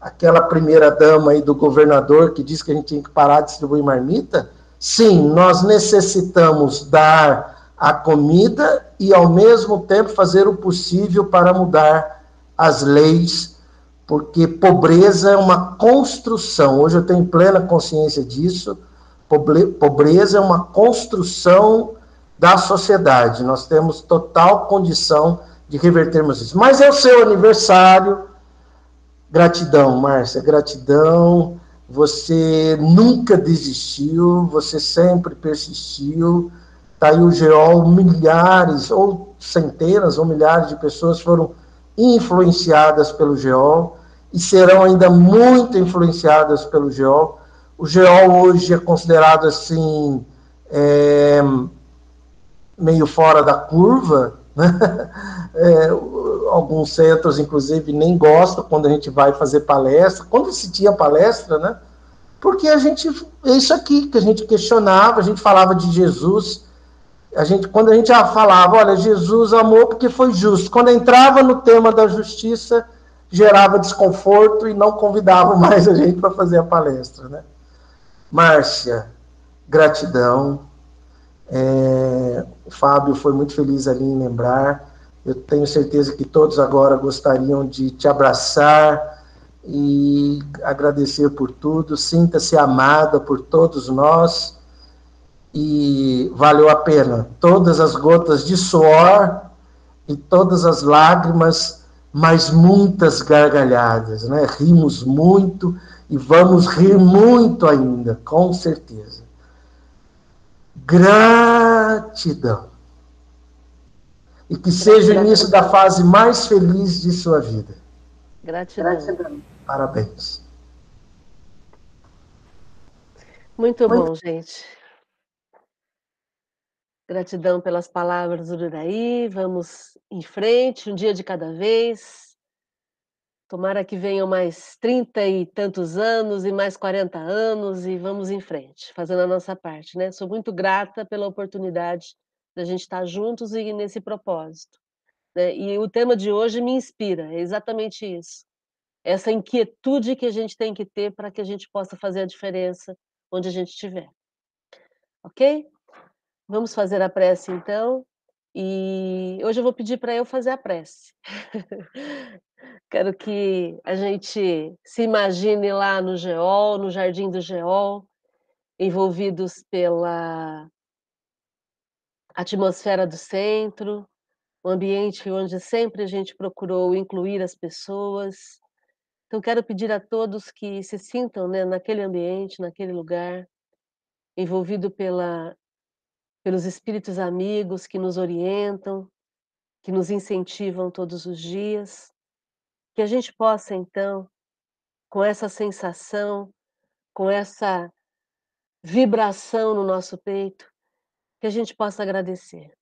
aquela primeira dama aí do governador que diz que a gente tem que parar de distribuir marmita. Sim, nós necessitamos dar a comida e, ao mesmo tempo, fazer o possível para mudar as leis, porque pobreza é uma construção. Hoje eu tenho plena consciência disso. Pobreza é uma construção da sociedade. Nós temos total condição de revertermos isso. Mas é o seu aniversário. Gratidão, Márcia, gratidão. Você nunca desistiu, você sempre persistiu Está aí o GEOL, milhares, ou centenas ou milhares de pessoas foram influenciadas pelo GEOL e serão ainda muito influenciadas pelo GEOL. O GEOL hoje é considerado assim, é, meio fora da curva, né? (laughs) É, alguns centros, inclusive, nem gostam quando a gente vai fazer palestra, quando se tinha palestra, né? Porque a gente, é isso aqui que a gente questionava, a gente falava de Jesus, a gente, quando a gente já falava, olha, Jesus amou porque foi justo. Quando entrava no tema da justiça, gerava desconforto e não convidava (laughs) mais a gente para fazer a palestra, né? Márcia, gratidão. É, o Fábio foi muito feliz ali em lembrar. Eu tenho certeza que todos agora gostariam de te abraçar e agradecer por tudo. Sinta-se amada por todos nós e valeu a pena. Todas as gotas de suor e todas as lágrimas, mas muitas gargalhadas, né? Rimos muito e vamos rir muito ainda, com certeza. Gratidão. E que seja o início da fase mais feliz de sua vida. Gratidão. Gratidão. Parabéns. Muito bom, gente. Gratidão pelas palavras do Uraí. Vamos em frente, um dia de cada vez. Tomara que venham mais trinta e tantos anos e mais 40 anos e vamos em frente, fazendo a nossa parte, né? Sou muito grata pela oportunidade da gente estar juntos e nesse propósito. Né? E o tema de hoje me inspira, é exatamente isso. Essa inquietude que a gente tem que ter para que a gente possa fazer a diferença onde a gente estiver. Ok? Vamos fazer a prece então. E hoje eu vou pedir para eu fazer a prece. (laughs) Quero que a gente se imagine lá no Geol, no Jardim do Geol, envolvidos pela atmosfera do centro, o ambiente onde sempre a gente procurou incluir as pessoas. Então, quero pedir a todos que se sintam né, naquele ambiente, naquele lugar, envolvido pela, pelos espíritos amigos que nos orientam, que nos incentivam todos os dias, que a gente possa, então, com essa sensação, com essa vibração no nosso peito, que a gente possa agradecer.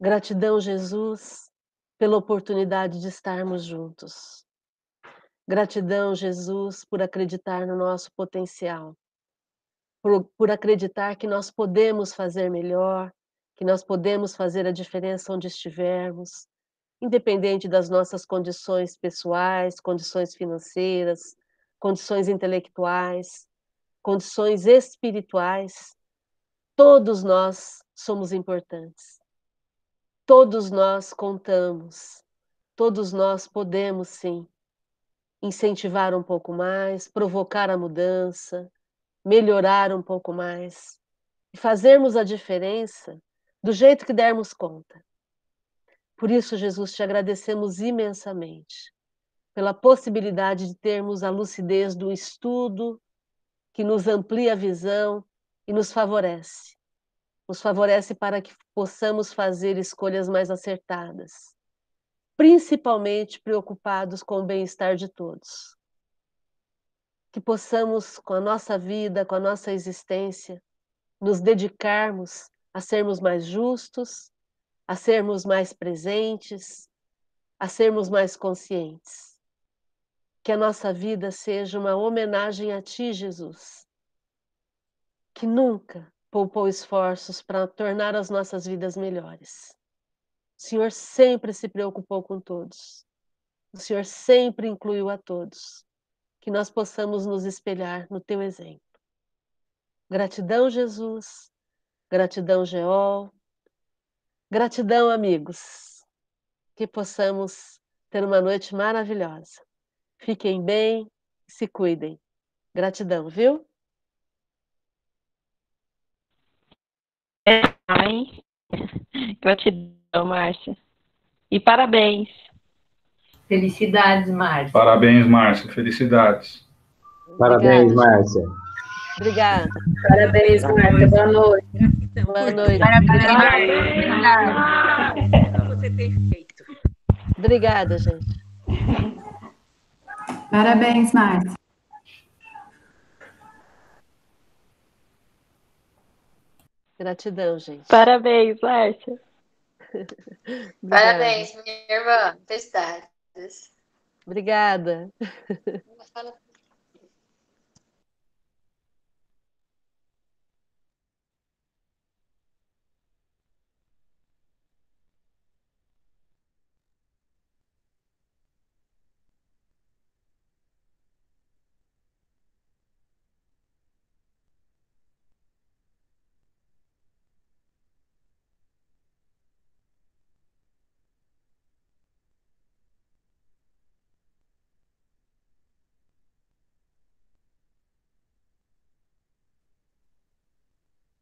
Gratidão, Jesus, pela oportunidade de estarmos juntos. Gratidão, Jesus, por acreditar no nosso potencial, por, por acreditar que nós podemos fazer melhor, que nós podemos fazer a diferença onde estivermos, independente das nossas condições pessoais, condições financeiras, condições intelectuais, condições espirituais, Todos nós somos importantes. Todos nós contamos. Todos nós podemos, sim, incentivar um pouco mais, provocar a mudança, melhorar um pouco mais e fazermos a diferença do jeito que dermos conta. Por isso, Jesus, te agradecemos imensamente pela possibilidade de termos a lucidez do estudo que nos amplia a visão e nos favorece. Nos favorece para que possamos fazer escolhas mais acertadas, principalmente preocupados com o bem-estar de todos. Que possamos, com a nossa vida, com a nossa existência, nos dedicarmos a sermos mais justos, a sermos mais presentes, a sermos mais conscientes. Que a nossa vida seja uma homenagem a Ti, Jesus que nunca poupou esforços para tornar as nossas vidas melhores. O Senhor sempre se preocupou com todos. O Senhor sempre incluiu a todos. Que nós possamos nos espelhar no teu exemplo. Gratidão, Jesus. Gratidão, Geol. Gratidão, amigos. Que possamos ter uma noite maravilhosa. Fiquem bem, se cuidem. Gratidão, viu? Ai, gratidão, Márcia. E parabéns. Felicidades, Márcia. Parabéns, Márcia. Felicidades. Parabéns, Márcia. Obrigada. Parabéns, Márcia. Boa noite. Boa noite. Parabéns, Márcia. você tem feito. Obrigada, gente. Parabéns, Márcia. Gratidão, gente. Parabéns, Márcia. (laughs) Parabéns, minha irmã. Felicidades. Obrigada.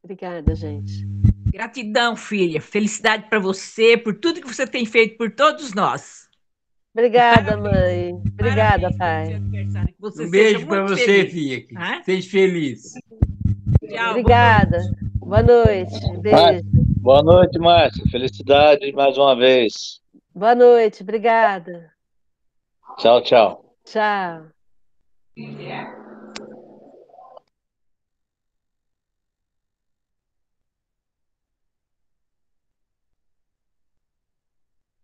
Obrigada, gente. Gratidão, filha. Felicidade para você por tudo que você tem feito por todos nós. Obrigada, mãe. Obrigada, pai. Você Um beijo para você, feliz. filha. que? Seja feliz. Tchau. Obrigada. Boa noite. Beijo. Boa noite, Márcia. Felicidade mais uma vez. Boa noite. Obrigada. Tchau, tchau. Tchau.